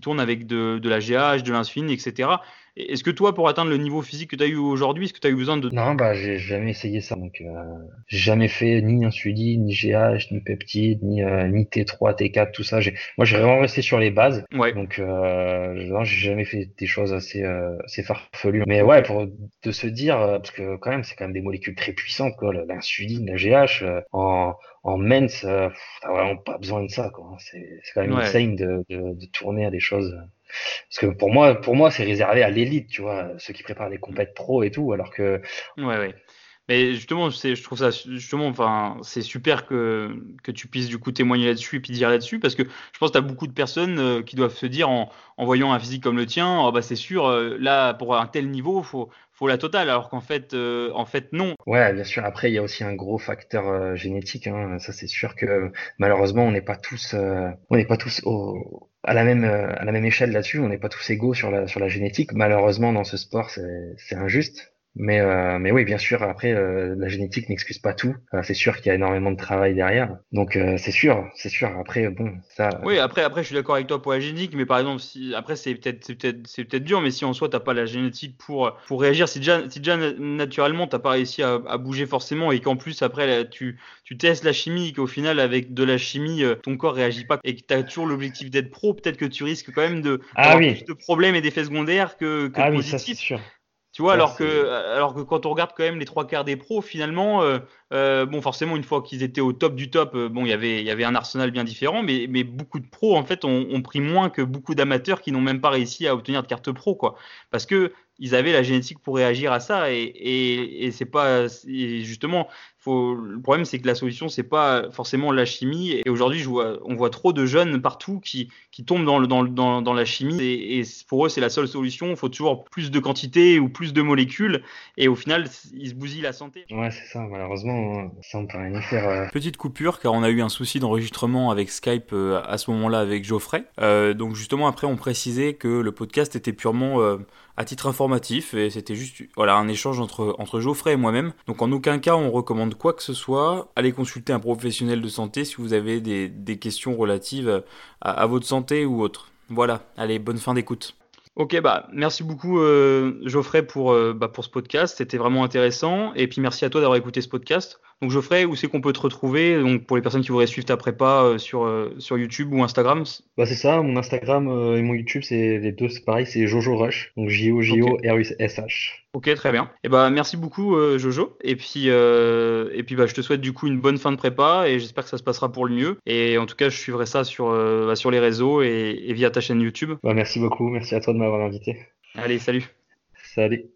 tournent avec de, de la GH, de l'insuline, etc. Est-ce que toi, pour atteindre le niveau physique que tu as eu aujourd'hui, est-ce que tu as eu besoin de... Non, bah j'ai jamais essayé ça. Donc, euh, j'ai jamais fait ni insuline, ni GH, ni peptide, ni, euh, ni T3, T4, tout ça. Moi, j'ai vraiment resté sur les bases. Ouais. Donc, euh, j'ai jamais fait des choses assez, euh, assez farfelues. Mais ouais, pour de se dire, euh, parce que quand même, c'est quand même des molécules très puissantes, quoi. L'insuline, la GH, en, en mens, t'as vraiment pas besoin de ça, quoi. C'est quand même insane de, de, de tourner à des choses parce que pour moi, pour moi, c'est réservé à l'élite, tu vois, ceux qui préparent des compètes pro et tout, alors que. Ouais, ouais. Mais justement, je trouve ça justement, enfin, c'est super que, que tu puisses du coup témoigner là-dessus et puis dire là-dessus, parce que je pense que tu as beaucoup de personnes euh, qui doivent se dire en, en voyant un physique comme le tien, oh, bah c'est sûr, euh, là pour un tel niveau, faut faut la totale, alors qu'en fait, euh, en fait non. Ouais, bien sûr. Après, il y a aussi un gros facteur génétique. Hein. Ça, c'est sûr que malheureusement, on n'est pas tous, on n'est pas tous au, à la même à la même échelle là-dessus. On n'est pas tous égaux sur la sur la génétique. Malheureusement, dans ce sport, c'est injuste. Mais, euh, mais oui, bien sûr, après, euh, la génétique n'excuse pas tout. Euh, c'est sûr qu'il y a énormément de travail derrière. Donc, c'est sûr, c'est sûr. Après, bon, ça. Oui, après, après, je suis d'accord avec toi pour la génétique, mais par exemple, si après, c'est peut-être, c'est peut-être, c'est peut-être dur, mais si en soi, t'as pas la génétique pour pour réagir, si déjà, si déjà naturellement, t'as pas réussi à, à, bouger forcément, et qu'en plus après, tu tu testes la chimie, et qu'au final, avec de la chimie, ton corps réagit pas, et que t'as toujours l'objectif d'être pro, peut-être que tu risques quand même de ah, oui. plus de problèmes et d'effets secondaires que, que ah, positifs. Oui, ça, c'est sûr. Tu vois, alors que, alors que quand on regarde quand même les trois quarts des pros, finalement, euh, euh, bon, forcément, une fois qu'ils étaient au top du top, euh, bon, y il y avait un arsenal bien différent, mais, mais beaucoup de pros, en fait, ont, ont pris moins que beaucoup d'amateurs qui n'ont même pas réussi à obtenir de carte pro, quoi. Parce que ils avaient la génétique pour réagir à ça, et, et, et c'est pas, justement, le problème, c'est que la solution, c'est pas forcément la chimie. Et aujourd'hui, vois... on voit trop de jeunes partout qui, qui tombent dans, le, dans, dans, dans la chimie. Et, pour eux, c'est la seule solution. Il faut toujours plus de quantité ou plus de molécules. Et au final, ils se bousillent la santé. Ouais, c'est ça. Malheureusement, ça on peut rien y faire. Euh. Petite coupure, car on a eu un souci d'enregistrement avec Skype euh, à ce moment-là avec Geoffrey. Euh, donc justement, après, on précisait que le podcast était purement à titre informatif et c'était juste voilà un échange entre entre Geoffrey et moi-même. Donc en aucun cas on recommande quoi que ce soit. Allez consulter un professionnel de santé si vous avez des, questions relatives à, votre santé ou autre. Voilà, allez bonne fin d'écoute. Ok, bah merci beaucoup euh, Geoffrey pour, euh, bah, pour ce podcast, c'était vraiment intéressant. Et puis merci à toi d'avoir écouté ce podcast. Donc Geoffrey, où c'est qu'on peut te retrouver Donc pour les personnes qui voudraient suivre ta prépa euh, sur, euh, sur YouTube ou Instagram Bah c'est ça, mon Instagram euh, et mon YouTube, c'est les deux, c'est pareil, c'est Jojo Rush. Donc J O J O R U S H. Ok, très bien. Et eh bah merci beaucoup Jojo. Et puis et puis bah je te souhaite du coup une bonne fin de prépa et j'espère que ça se passera pour le mieux. Et en tout cas, je suivrai ça sur bah, sur les réseaux et, et, via ta chaîne YouTube. Bah merci beaucoup, merci à toi de m'avoir invité. Allez, salut. Salut.